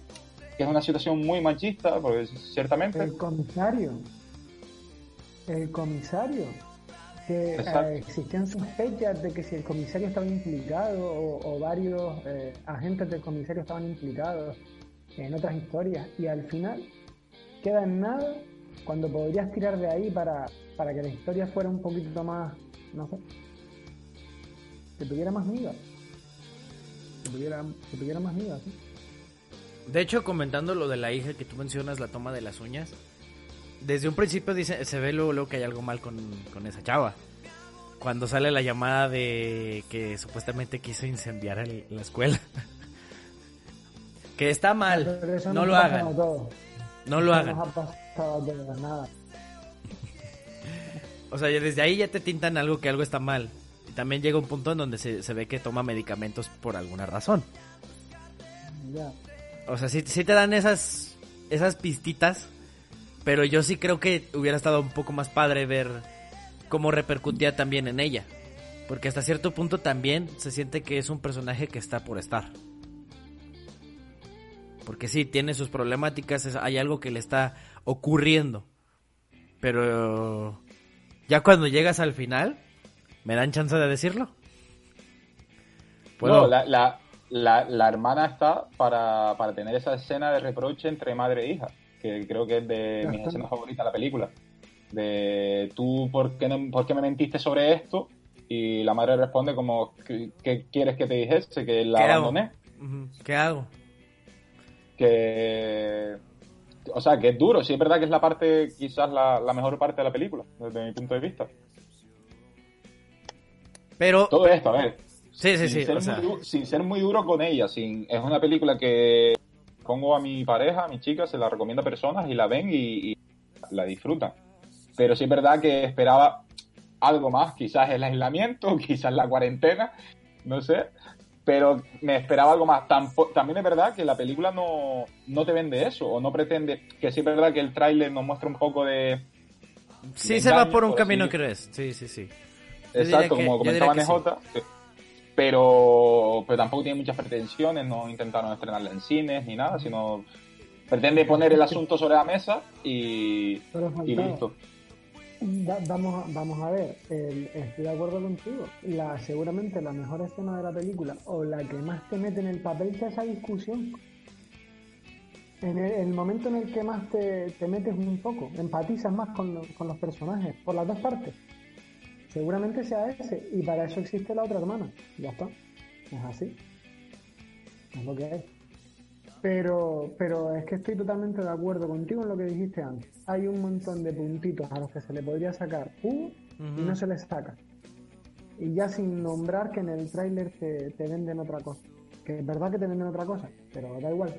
Que es una situación muy machista, porque ciertamente... El comisario. El comisario. Que eh, existían sospechas de que si el comisario estaba implicado o, o varios eh, agentes del comisario estaban implicados en otras historias y al final queda en nada cuando podrías tirar de ahí para, para que la historia fuera un poquito más, no sé, que tuviera más miga. Que tuviera, que tuviera más miga, ¿sí? De hecho, comentando lo de la hija que tú mencionas, la toma de las uñas, desde un principio dice, se ve luego, que hay algo mal con, con, esa chava. Cuando sale la llamada de que supuestamente quiso incendiar el, la escuela. *laughs* que está mal, no, lo hagan. No lo hagan. *laughs* O sea, desde ahí ya te tintan algo que algo está mal. También llega un punto en donde se, se ve que toma medicamentos por alguna razón. Ya. O sea, sí, sí te dan esas, esas pistitas, pero yo sí creo que hubiera estado un poco más padre ver cómo repercutía también en ella. Porque hasta cierto punto también se siente que es un personaje que está por estar. Porque sí, tiene sus problemáticas, hay algo que le está ocurriendo. Pero ya cuando llegas al final, ¿me dan chance de decirlo? No, la, la, la, la, hermana está para, para, tener esa escena de reproche entre madre e hija, que creo que es de mis escenas favoritas de la película. De tú, ¿por qué, no, ¿por qué me mentiste sobre esto? Y la madre responde como, ¿qué, quieres que te dijese? Que la abandoné. ¿Qué hago? Que... O sea, que es duro. Sí, es verdad que es la parte, quizás la, la mejor parte de la película, desde mi punto de vista. Pero... Todo esto, a ver, Sí, sí, sin sí. Ser muy, sin ser muy duro con ella. Sin, es una película que pongo a mi pareja, a mi chica, se la recomiendo a personas y la ven y, y, la disfrutan. Pero sí es verdad que esperaba algo más, quizás el aislamiento, *laughs* quizás la cuarentena, no sé. Pero me esperaba algo más. Tampo, también es verdad que la película no, no te vende eso, o no pretende. Que sí es verdad que el tráiler nos muestra un poco de. Sí, de se engaño, va por un camino, crees. Sí, sí, sí. Exacto, como comentaba NJ. Sí pero, pero tampoco tiene muchas pretensiones, no intentaron estrenarla en cines ni nada, sino pretende poner el asunto sobre la mesa y, y listo. Da, vamos, vamos a ver, estoy de acuerdo contigo. La, seguramente la mejor escena de la película o la que más te mete en el papel es esa discusión. En el, el, momento en el que más te, te metes un poco, empatizas más con, lo, con los personajes, por las dos partes. Seguramente sea ese. Y para eso existe la otra hermana. Ya está. Es así. Es lo que es. Pero, pero es que estoy totalmente de acuerdo contigo en lo que dijiste antes. Hay un montón de puntitos a los que se le podría sacar jugo uh -huh. y no se les saca. Y ya sin nombrar que en el tráiler te, te, venden otra cosa. Que es verdad que te venden otra cosa, pero da igual.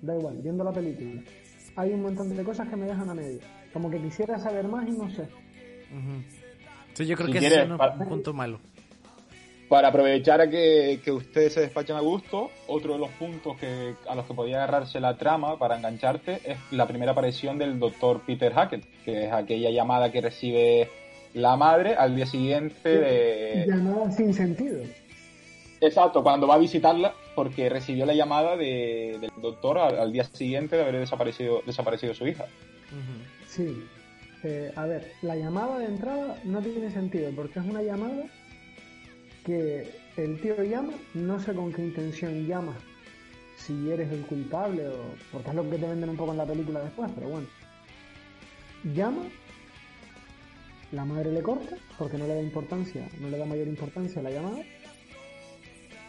Da igual, viendo la película. Hay un montón de cosas que me dejan a medio. Como que quisiera saber más y no sé. Uh -huh. Sí, yo creo si que quieres, es un, para, punto malo. Para aprovechar a que, que, ustedes se despachen a gusto, otro de los puntos que, a los que podía agarrarse la trama para engancharte es la primera aparición del doctor Peter Hackett, que es aquella llamada que recibe la madre al día siguiente de... Llamada sin sentido. Exacto, cuando va a visitarla, porque recibió la llamada de, del doctor al, al, día siguiente de haber desaparecido, desaparecido su hija. Uh -huh. Sí, a ver, la llamada de entrada no tiene sentido porque es una llamada que el tío llama, no sé con qué intención llama, si eres el culpable o porque es lo que te venden un poco en la película después, pero bueno. Llama, la madre le corta porque no le da importancia, no le da mayor importancia a la llamada.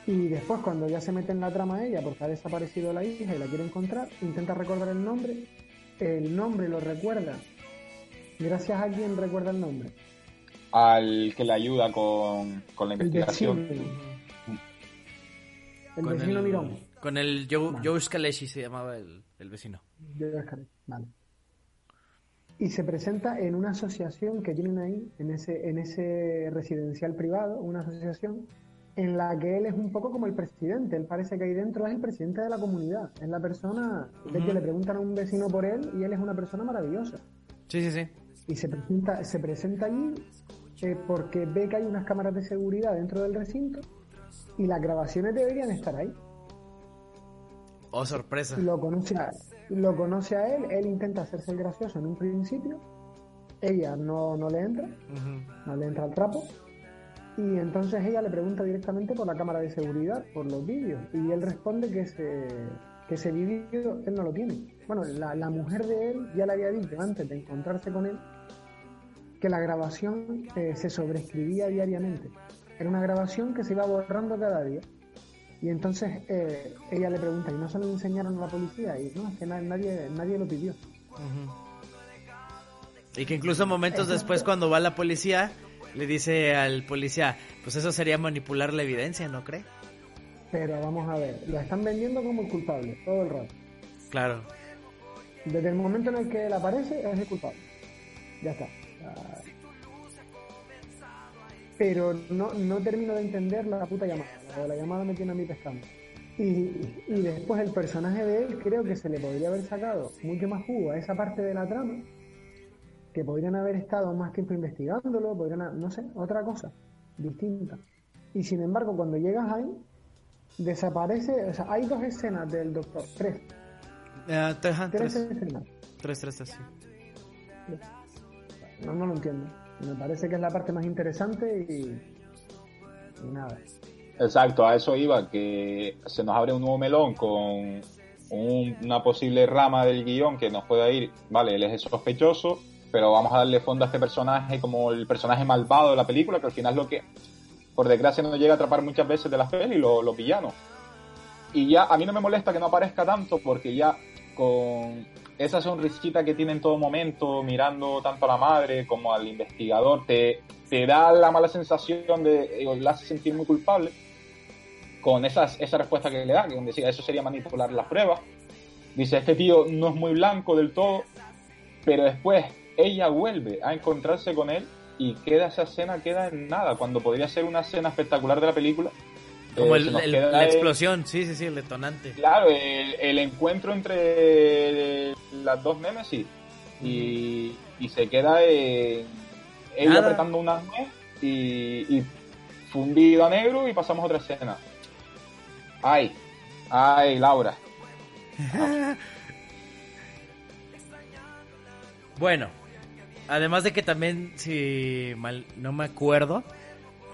Y después cuando ya se mete en la trama ella porque ha desaparecido la hija y la quiere encontrar, intenta recordar el nombre, el nombre lo recuerda Gracias a quién recuerda el nombre. Al que le ayuda con, con la investigación. El vecino, el vecino el, Mirón. Con el Joe, vale. Joe Scalesi se llamaba el, el vecino. Joe Scalesi, vale. Y se presenta en una asociación que tienen ahí, en ese, en ese residencial privado, una asociación en la que él es un poco como el presidente. Él parece que ahí dentro es el presidente de la comunidad. Es la persona de uh -huh. que le preguntan a un vecino por él y él es una persona maravillosa. Sí, sí, sí y se presenta, se presenta allí eh, porque ve que hay unas cámaras de seguridad dentro del recinto y las grabaciones deberían estar ahí. Oh, sorpresa. Lo conoce, a, lo conoce a él, él intenta hacerse el gracioso en un principio, ella no, no le entra, uh -huh. no le entra al trapo, y entonces ella le pregunta directamente por la cámara de seguridad, por los vídeos, y él responde que ese, que ese vídeo él no lo tiene. Bueno, la, la, mujer de él ya le había dicho antes de encontrarse con él que la grabación eh, se sobreescribía diariamente. Era una grabación que se iba borrando cada día. Y entonces eh, ella le pregunta, ¿y no se lo enseñaron a la policía? Y no, es que nadie, nadie lo pidió. Y que incluso momentos después cuando va la policía, le dice al policía, pues eso sería manipular la evidencia, ¿no cree? Pero vamos a ver, lo están vendiendo como el culpable todo el rato. Claro. Desde el momento en el que él aparece, es el culpable. Ya está. Pero no, no termino de entender la puta llamada. La, llamada me tiene a mí pescando. Y, y después el personaje de él creo que se le podría haber sacado mucho más jugo a esa parte de la trama que podrían haber estado más tiempo investigándolo, podrían, no sé, otra cosa distinta. Y sin embargo, cuando llegas ahí, desaparece, o sea, hay dos escenas del doctor, tres. Uh, tres, tres, escenas. Tres, tres, sí. No, no lo entiendo. Me parece que es la parte más interesante y, nada. Exacto, a eso iba, que se nos abre un nuevo melón con una posible rama del guion que nos pueda ir, vale, él es sospechoso, pero vamos a darle fondo a este personaje como el personaje malvado de la película, que al final es lo que, por desgracia, nos llega a atrapar muchas veces de la peli, los, los villanos. Y ya, a mí no me molesta que no aparezca tanto, porque ya con esa sonrisita que tiene en todo momento, mirando tanto a la madre como al investigador, te, te da la mala sensación de, o la hace sentir muy culpable con esas, esa respuesta que le da, que decía, eso sería manipular las pruebas. Dice, este tío no es muy blanco del todo, pero después ella vuelve a encontrarse con él y queda esa escena, queda en nada, cuando podría ser una escena espectacular de la película. Como eh, la explosión, sí, sí, sí, el detonante. Claro, el, encuentro entre las dos Nemesis y, y se queda en ella apretando una nuez y, y fundido a negro y pasamos a otra escena. Ay, ay, Laura. *laughs* bueno, Además de que también, si mal no me acuerdo,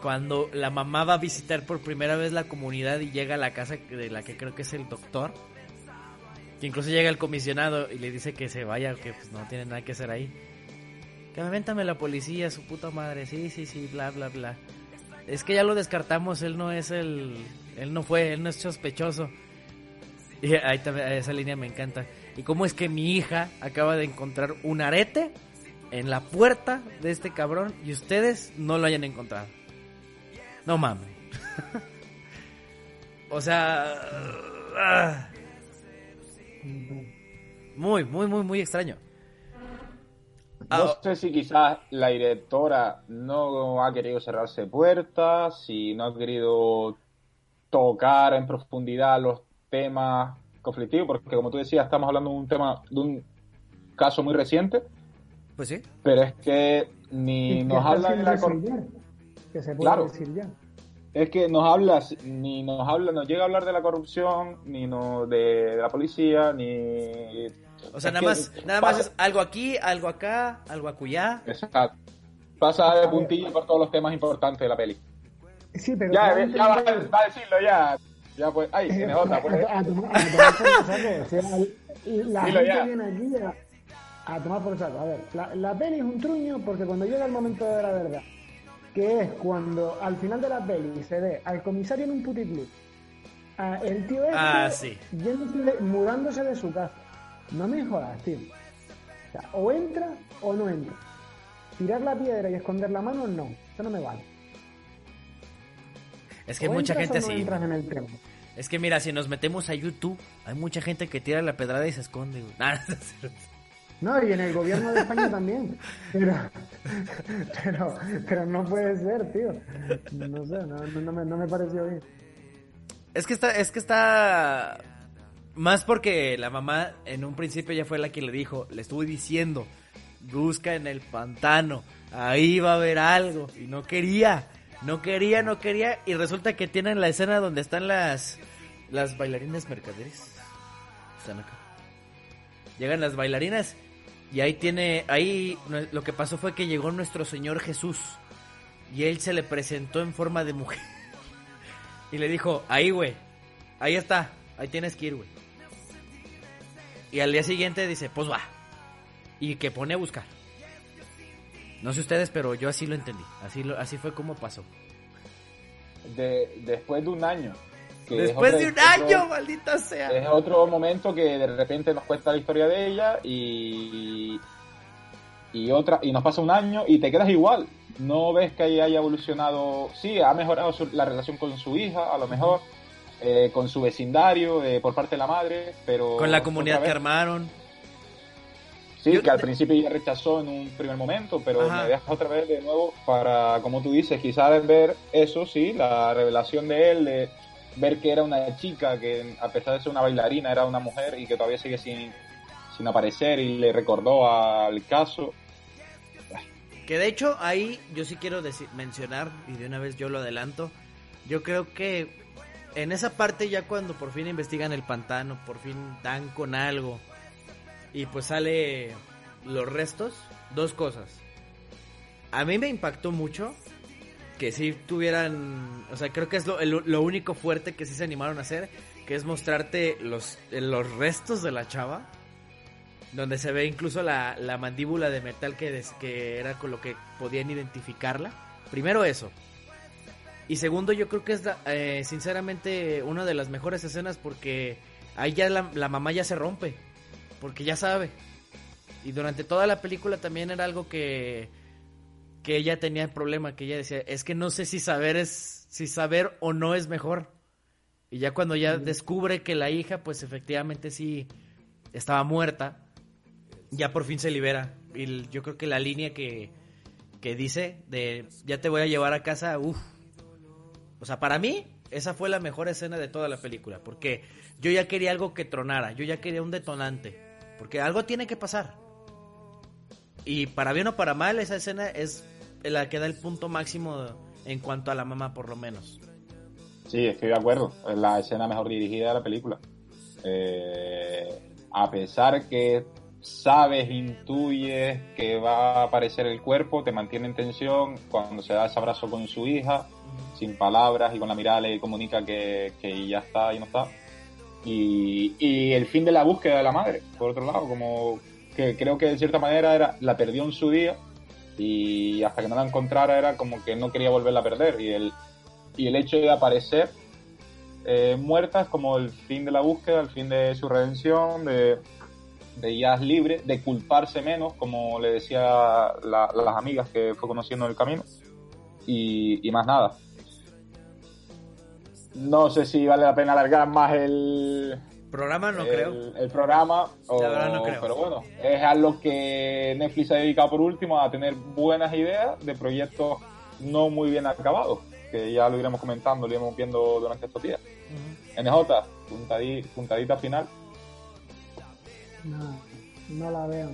cuando la mamá va a visitar por primera vez la comunidad y llega a la casa de la que creo que es el doctor, que incluso llega el comisionado y le dice que se vaya, que pues no tiene nada que hacer ahí. Que me la policía, su puta madre, sí, sí, sí, bla, bla, bla. Es que ya lo descartamos, él no es el... Él no fue, él no es sospechoso. Y ahí también, esa línea me encanta. ¿Y cómo es que mi hija acaba de encontrar un arete en la puerta de este cabrón y ustedes no lo hayan encontrado. No mames. *laughs* o sea... Ah. muy, muy, muy, muy extraño. No ah, sé si quizás la directora no ha querido cerrarse puertas, si no ha querido tocar en profundidad los temas conflictivos, porque como tú decías, estamos hablando de un tema, de un caso muy reciente, pues sí. Pero es que ni nos habla de la. Que se puede decir ya. Es que nos habla, ni nos habla, nos llega a hablar de la corrupción, ni no, de, la policía, ni. O sea, nada más, nada más es algo aquí, algo acá, algo acullá. Exacto. Pasa de puntillo por todos los temas importantes de la peli. Sí, pero. Ya, ya va, a decirlo, ya. Ya pues. Ay, NJ, pues. La gente viene aquí ya a tomar por saco. A ver, la, peli es un truño porque cuando llega el momento de la verdad, que es cuando al final de la peli se ve al comisario en un puticlub, el tío este ah, sí. mudándose de su casa. No me jodas, tío. O, sea, o entra o no entra. Tirar la piedra y esconder la mano, no. Eso no me vale. Es que hay mucha gente así. es que mira, si nos metemos a YouTube, hay mucha gente que tira la pedrada y se esconde. *laughs* No, y en el gobierno de España también. Pero, pero, pero no puede ser, tío. No sé, no, me, no me pareció bien. Es que está, es que está más porque la mamá en un principio ya fue la que le dijo, le estuve diciendo, busca en el pantano, ahí va a haber algo. Y no quería, no quería, no quería. Y resulta que tienen la escena donde están las, las bailarinas mercaderes. Están acá. Llegan las bailarinas y ahí tiene, ahí lo que pasó fue que llegó nuestro Señor Jesús y él se le presentó en forma de mujer. *laughs* Y le dijo, ahí güey, ahí está, ahí tienes que ir güey. Y al día siguiente dice, pues va. Y que pone a buscar. No sé ustedes, pero yo así lo entendí. Así, lo, así fue como pasó. De, después de un año Después de un año, maldita sea. Es otro momento que de repente nos cuesta la historia de ella y y otra y nos pasa un año y te quedas igual. No ves que haya evolucionado. Sí, ha mejorado la relación con su hija, a lo mejor, eh, con su vecindario eh, por parte de la madre, pero. Con la comunidad que armaron. Sí, que al principio ella rechazó en un primer momento, pero me dejas otra vez de nuevo para, como tú dices, quizás ver eso, sí, la revelación de él, de ver que era una chica que a pesar de ser una bailarina era una mujer y que todavía sigue sin sin aparecer y le recordó al caso. Que de hecho ahí yo sí quiero decir, mencionar, y de una vez yo lo adelanto, yo creo que en esa parte ya cuando por fin investigan el pantano, por fin dan con algo y pues sale los restos, dos cosas. A mí me impactó mucho que si tuvieran, o sea, creo que es lo, único fuerte que sí se animaron a hacer, que es mostrarte los, los restos de la chava donde se ve incluso la, mandíbula de metal que, que era con lo que podían identificarla. Primero eso. Y segundo, yo creo que es eh, sinceramente una de las mejores escenas porque ahí ya la, la, mamá ya se rompe, porque ya sabe. Y durante toda la película también era algo que, que ella tenía el problema, que ella decía, es que no sé si saber es, si saber o no es mejor. Y ya cuando ya descubre que la hija, pues efectivamente sí estaba muerta, ya por fin se libera. Y yo creo que la línea que, que dice de ya te voy a llevar a casa, uff. O sea, para mí, esa fue la mejor escena de toda la película. Porque yo ya quería algo que tronara, yo ya quería un detonante. Porque algo tiene que pasar. Y para bien o para mal, esa escena es la que da el punto máximo en cuanto a la mamá, por lo menos. Sí, estoy de acuerdo. Es la escena mejor dirigida de la película. Eh, a pesar que sabes, intuyes que va a aparecer el cuerpo, te mantiene en tensión cuando se da ese abrazo con su hija, sin palabras y con la mirada le comunica que, ya está y no está. Y, el fin de la búsqueda de la madre, por otro lado, como que creo que de cierta manera era, la perdió en su día y hasta que no la encontrara era como que no quería volverla a perder y el, y el hecho de aparecer eh, muerta es como el fin de la búsqueda, el fin de su redención, de, de es libre, de culparse menos, como le decía las amigas que fue conociendo en el camino, y, más nada. No sé si vale la pena alargar más el programa, no creo. El programa, pero bueno, es a lo que Netflix se ha dedicado por último a tener buenas ideas de proyectos no muy bien acabados, que ya lo iremos comentando, lo iremos viendo durante estos días. NJ, puntadita final. No, no la veo.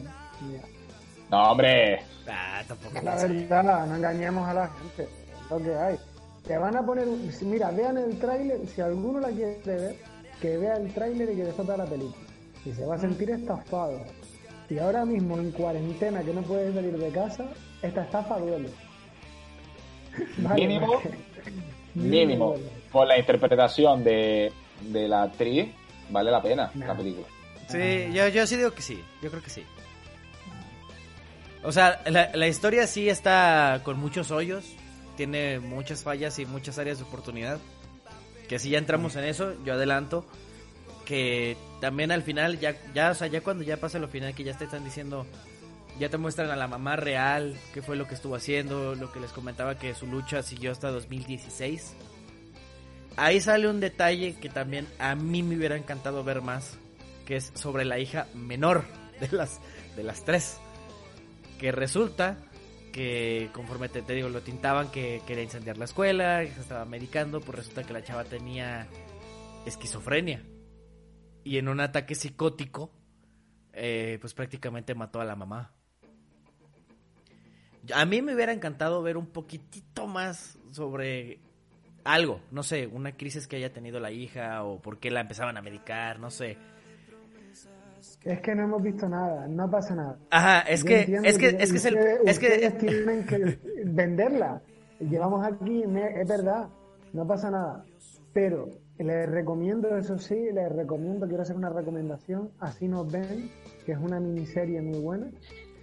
No, hombre. Ah, la verdad, no engañemos a la gente. Es lo que hay. Te van a poner. Mira, vean el tráiler. Si alguno la quiere ver, que vea el tráiler y que vea la película. Y se va a sentir estafado. Y ahora mismo en cuarentena que no puedes salir de casa, esta estafa duele. *laughs* *laughs* mínimo, mínimo, por la interpretación de, de la actriz, vale la pena la película. Sí, yo, yo sí digo que sí, yo creo que sí. O sea, la, historia sí está con muchos hoyos, tiene muchas fallas y muchas áreas de oportunidad. Que si ya entramos en eso, yo adelanto que también al final, ya, ya, cuando ya pasa lo final, que ya te están diciendo, ya te muestran a la mamá real, qué fue lo que estuvo haciendo, lo que les comentaba que su lucha siguió hasta 2016. Ahí sale un detalle que también a mí me hubiera encantado ver más, que es sobre la hija menor de las, de las tres. Que resulta que conforme te, digo, lo tintaban que quería incendiar la escuela, que se estaba medicando, pues resulta que la chava tenía esquizofrenia. Y en un ataque psicótico, eh, pues prácticamente mató a la mamá. A mí me hubiera encantado ver un poquitito más sobre algo, no sé, una crisis que haya tenido la hija o por qué la empezaban a medicar, no sé. Es que no hemos visto nada, no pasa nada. Ajá, es que, es que, es que, es, el, es que tienen que venderla. Llevamos aquí, es verdad, no pasa nada. Pero les recomiendo, eso sí, les recomiendo, quiero hacer una recomendación, así nos ven, que es una miniserie muy buena.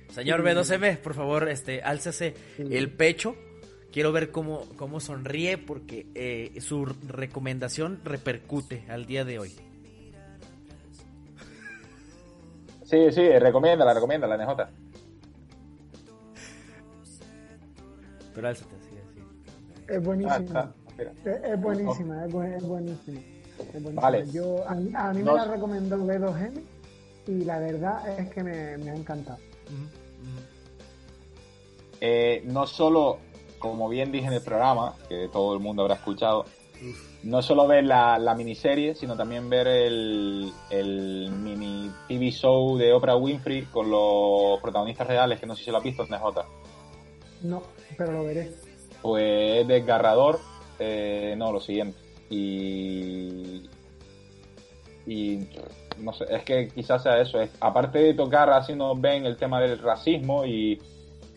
Señor B2M, por favor, este, álcese el pecho, quiero ver cómo, cómo sonríe porque eh, su recomendación repercute al día de hoy. Sí, sí, recomienda, la recomienda, la NJ. Pero álzate, sí, sí. Es buenísima. Ah, mira. Es, es buenísima, es, buen- es buenísima. Es buenísima. Vale. Yo, a mí, a mí No- me la recomendó B2M y la verdad es que me, me ha encantado. Eh, no solo, como bien dije en el programa, que todo el mundo habrá escuchado, no solo ver la, la miniserie, sino también ver el, el mini TV show de Oprah Winfrey con los protagonistas reales, que no sé si lo has visto, NJ. No, pero lo veré. Pues es desgarrador, eh, no, lo siguiente. Y. Y. No sé, es que quizás sea eso. Es, aparte de tocar, así nos ven el tema del racismo y,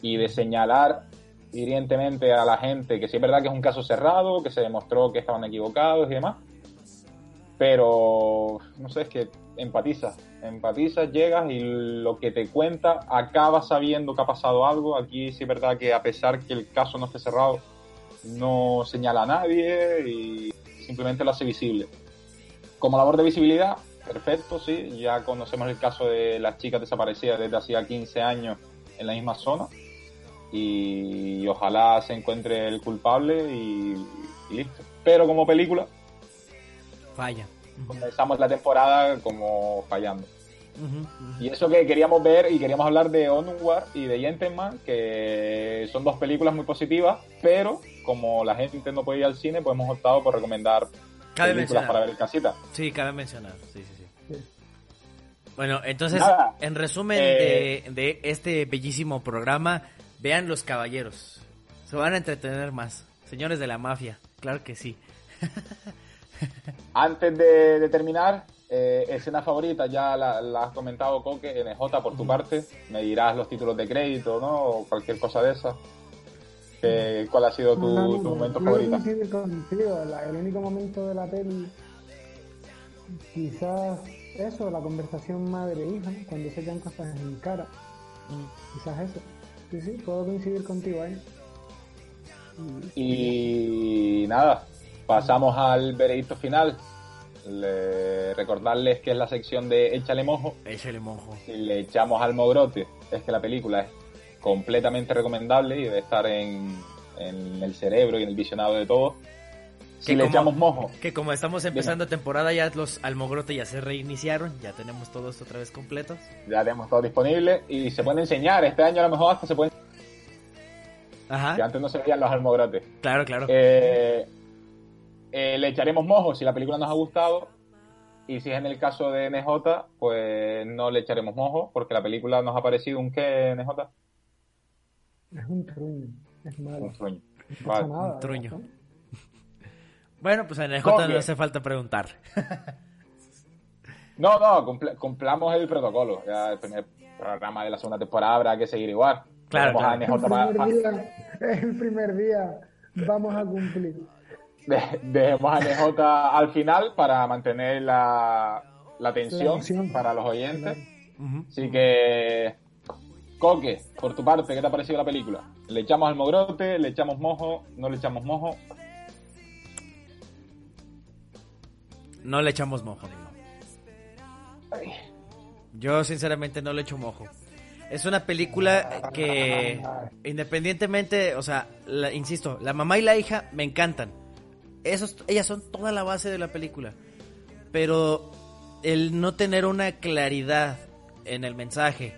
y de señalar hirientemente a la gente que sí es verdad que es un caso cerrado, que se demostró que estaban equivocados y demás. Pero, no sé, es que empatizas, empatizas, llegas y lo que te cuenta acabas sabiendo que ha pasado algo. Aquí sí es verdad que a pesar que el caso no esté cerrado, no señala a nadie y simplemente lo hace visible. Como labor de visibilidad, perfecto, sí. Ya conocemos el caso de las chicas desaparecidas desde hacía 15 años en la misma zona. Y ojalá se encuentre el culpable y, y listo. Pero como película, Falla. Comenzamos la temporada como fallando. Y eso que queríamos ver y queríamos hablar de Onward y de Gentleman, que son dos películas muy positivas, pero como la gente no puede ir al cine, pues hemos optado por recomendar Cabe películas mencionar. para ver en casita. Sí, cabe mencionar. Sí, sí, sí. Sí. Bueno, entonces, Nada. en resumen Eh, de, de este bellísimo programa, vean Los Caballeros. Se van a entretener más. Señores de la mafia, claro que sí. *laughs* Antes de, de terminar, eh, escena favorita, ya la, la has comentado, Coque, NJ, por tu parte. Me dirás los títulos de crédito, ¿no? O cualquier cosa de esa. Eh, ¿Cuál ha sido tu, No, no, tu momento yo favorito? contigo, la- el único momento de la peli, quizás eso, la conversación madre-hija, ¿no? cuando se echan cosas en cara, quizás eso. Sí, sí, puedo coincidir contigo ahí. Y nada, pasamos al veredicto final. Le- recordarles que es la sección de Échale Mojo. Échale mojo. Si le echamos al mogrote, es que la película es completamente recomendable y debe estar en, en el cerebro y en el visionado de todos. Si Que le como- echamos mojo, Que como estamos empezando temporada, ya los almogrote ya se reiniciaron, ya tenemos todos otra vez completos. ya tenemos todo disponible y se puede enseñar. Este año a lo mejor hasta se puede que Ajá, antes no se veían los almogrotes. claro, claro. Eh, eh, le echaremos mojo si la película nos ha gustado. Y si es en el caso de NJ, pues no le echaremos mojo, porque la película nos ha parecido un qué, NJ. Es un truño, es malo. Un. No pasa Vale. nada, un truño. ¿no? Bueno, pues en el ¿Cómo J no hace falta preguntar. *laughs* No, no, cumpl- cumplamos el protocolo. Ya el primer programa de la segunda temporada habrá que seguir igual. Claro, Vamos a claro. NJ El para- primer día, el primer día, vamos a cumplir. de- dejemos a NJ al final para mantener la, la tensión La para los oyentes. Así que, Coque, por tu parte, ¿qué te ha parecido la película? ¿Le echamos al mogrote? ¿Le echamos mojo? ¿No le echamos mojo? No le echamos mojo, amigo. Yo sinceramente no le echo mojo. Es una película que independientemente, o sea, la- insisto, la mamá y la hija me encantan. Esos, ellas son toda la base de la película. Pero el no tener una claridad en el mensaje,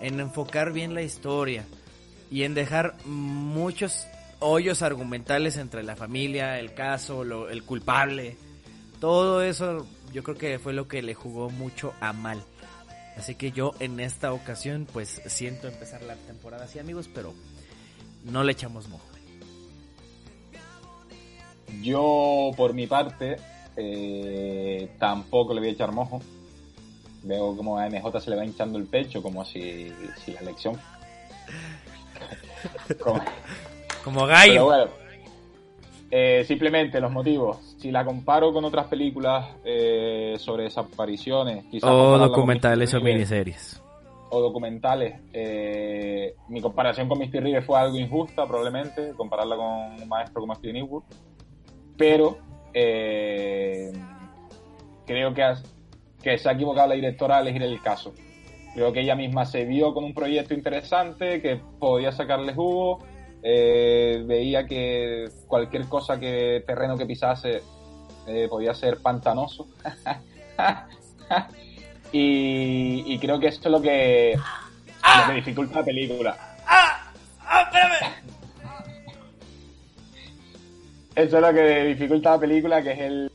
en enfocar bien la historia y en dejar muchos hoyos argumentales entre la familia, el caso, lo- el culpable, todo eso yo creo que fue lo que le jugó mucho a mal. Así que yo en esta ocasión pues siento empezar la temporada así amigos, pero no le echamos mojo. Yo, por mi parte, eh, tampoco le voy a echar mojo. Veo como a NJ se le va hinchando el pecho, como si, si la elección. *laughs* Como- Como Pero gallo. bueno, eh, simplemente los motivos. Si la comparo con otras películas eh, sobre desapariciones, quizás O documentales o miniseries. o documentales, eh, mi comparación con Misty River fue algo injusta, probablemente, compararla con un maestro como Steven Eastwood. Pero eh, creo que, que se ha equivocado la directora al elegir el caso. Creo que ella misma se vio con un proyecto interesante, que podía sacarle jugo, eh, veía que cualquier cosa que terreno que pisase eh, podía ser pantanoso. *laughs* y, creo que esto es lo que, ¡Ah! dificulta la película. ¡Ah! ¡Ah! ¡Espérame! Eso es lo que dificulta la película, que es el,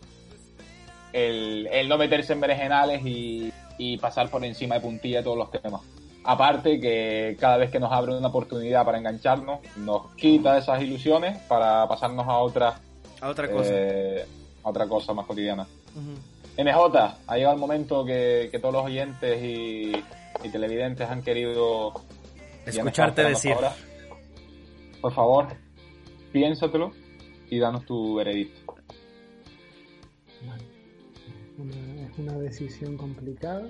el, no meterse en berenjenales y, y pasar por encima de puntilla todos los temas. Aparte que cada vez que nos abre una oportunidad para engancharnos, nos quita esas ilusiones para pasarnos a otra, a otra cosa. Eh, otra cosa más cotidiana. NJ, ha llegado el momento que, todos los oyentes y, televidentes han querido escucharte decir. Por favor, piénsatelo y danos tu veredicto. es una decisión complicada.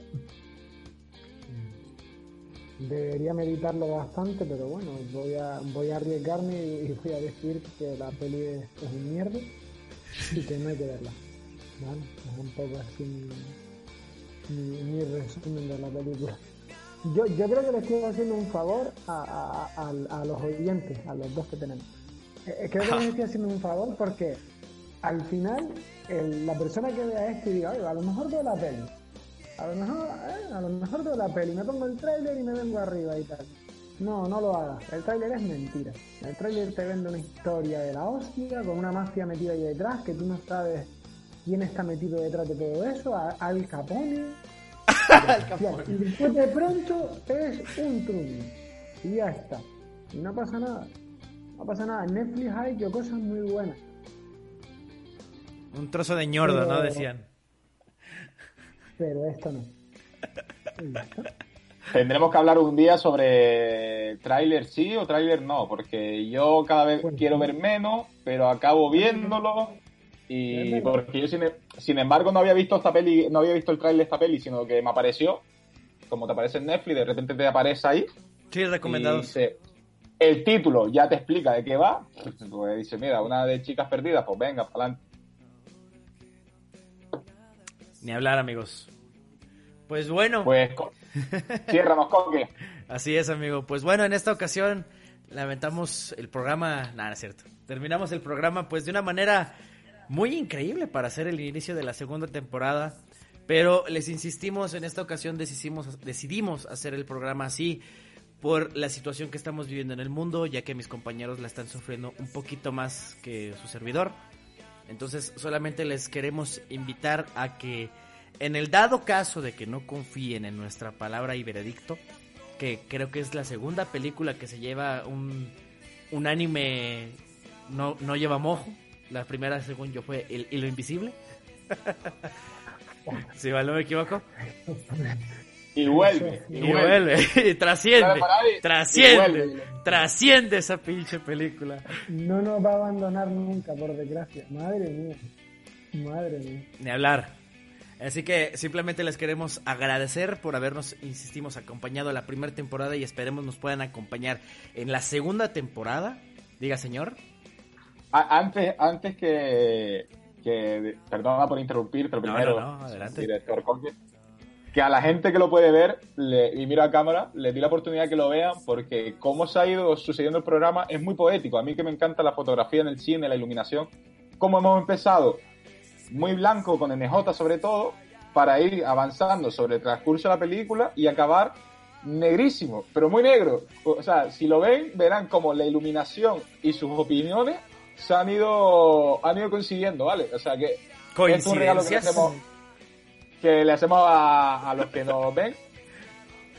Debería meditarlo bastante, pero bueno, voy a, voy a arriesgarme y voy a decir que la peli es, un mierda *laughs* y que no hay que verla. ¿vale? Es un poco así mi, resumen de la película. Yo, yo creo que le estoy haciendo un favor a, a, los oyentes, a los dos que tenemos. Eh, eh, creo que les *laughs* estoy haciendo un favor porque al final la persona que vea esto y diga, a lo mejor veo la peli a lo mejor, eh, a lo mejor de la peli, me pongo el tráiler y me vengo arriba y tal. No, no lo hagas. El tráiler es mentira. El tráiler te vende una historia de la hostia con una mafia metida ahí detrás que tú no sabes quién está metido detrás de todo eso. Al Capone. *laughs* Y después de pronto es un truño. Y ya está. Y no pasa nada. No pasa nada. En Netflix hay yo cosas muy buenas. Un trozo de ñordo, ¿no? Decían pero esto no. Tendremos que hablar un día sobre tráiler sí o tráiler no, porque yo cada vez quiero ver menos, pero acabo viéndolo y porque yo sin, embargo no había visto esta peli, no había visto el tráiler de esta peli, sino que me apareció, como te aparece en Netflix, de repente te aparece ahí. Sí, recomendado. el título ya te explica de qué va. Pues dice, mira, una de chicas perdidas, pues venga, para adelante. Ni hablar, amigos. Pues bueno. Pues ciérranos, Coque. Así es, amigo. Pues bueno, en esta ocasión lamentamos el programa. Nada, es cierto. Terminamos el programa, pues de una manera muy increíble para hacer el inicio de la segunda temporada. Pero les insistimos, en esta ocasión decidimos, decidimos hacer el programa así por la situación que estamos viviendo en el mundo, ya que mis compañeros la están sufriendo un poquito más que su servidor. Entonces solamente les queremos invitar a que en el dado caso de que no confíen en nuestra palabra y veredicto, que creo que es la segunda película que se lleva un, un anime no, no lleva mojo. La primera, según yo, fue El Hilo Invisible. *laughs* si no me equivoco. Y vuelve. Y, vuelve. y trasciende. Trasciende. Trasciende esa pinche película. No nos va a abandonar nunca, por desgracia. Madre mía. Madre mía. Ni hablar. Así que simplemente les queremos agradecer por habernos, insistimos, acompañado la primera temporada y esperemos nos puedan acompañar en la segunda temporada. Diga, señor. Antes, antes que, que perdona por interrumpir, pero primero, no, adelante. director que a la gente que lo puede ver, y mira a cámara, le di la oportunidad que lo vean, porque cómo se ha ido sucediendo el programa es muy poético. A mí que me encanta la fotografía en el cine, la iluminación. Cómo hemos empezado muy blanco con NJ sobre todo, para ir avanzando sobre el transcurso de la película y acabar negrísimo, pero muy negro. O sea, si lo ven, verán como la iluminación y sus opiniones se han ido, han ido coincidiendo, ¿vale? O sea que es un regalo que hacemos que le hacemos a, los que nos ven. *laughs*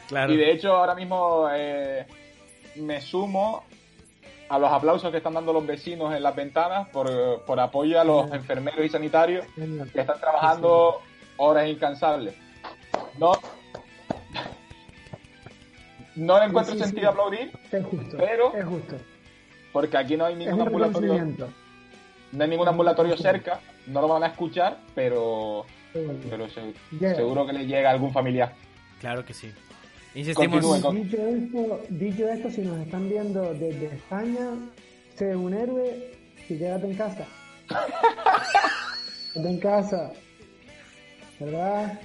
Claro. Y de hecho ahora mismo eh, me sumo a los aplausos que están dando los vecinos en las ventanas por, por apoyo a los enfermeros y sanitarios que están trabajando horas incansables. No, no le encuentro sentido aplaudir, pero es justo. porque aquí no hay ningún ambulatorio, no hay ningún ambulatorio cerca, no lo van a escuchar, pero pero seguro que le llega a algún familiar. Claro que sí. Insistimos. Continúen. Dicho esto, dicho esto, si nos están viendo desde España, sé un héroe y quédate en casa. *laughs* Quédate en casa. ¿Verdad?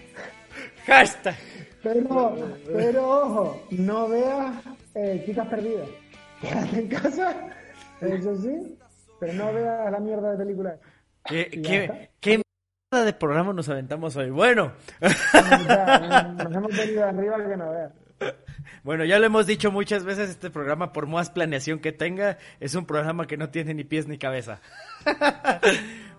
Hashtag. Pero, pero ojo, no veas eh, chicas perdidas. Quédate en casa, eso sí, pero no veas la mierda de película. ¿Qué, qué, qué mierda de programa nos aventamos hoy? Bueno. Nos hemos venido arriba que no veas. Bueno, ya lo hemos dicho muchas veces, este programa, por más planeación que tenga, es un programa que no tiene ni pies ni cabeza.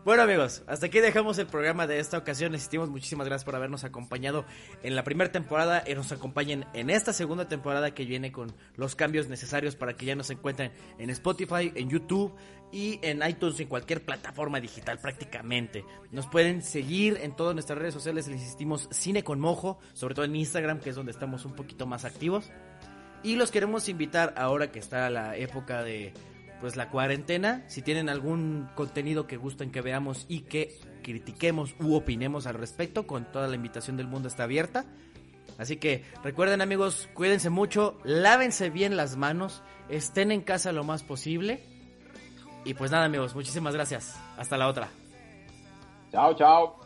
Bueno amigos, hasta aquí dejamos el programa de esta ocasión. Insistimos, muchísimas gracias por habernos acompañado en la primera temporada y nos acompañen en esta segunda temporada que viene con los cambios necesarios para que ya nos encuentren en Spotify, en YouTube y en iTunes, en cualquier plataforma digital prácticamente. Nos pueden seguir en todas nuestras redes sociales, les insistimos Cine con Mojo, sobre todo en Instagram, que es donde estamos un poquito más activos. Y los queremos invitar ahora que está la época de pues la cuarentena, si tienen algún contenido que gusten que veamos y que critiquemos u opinemos al respecto, con toda la invitación del mundo está abierta. Así que recuerden amigos, cuídense mucho, lávense bien las manos, estén en casa lo más posible. Y pues nada amigos, muchísimas gracias. Hasta la otra. Chao, chao.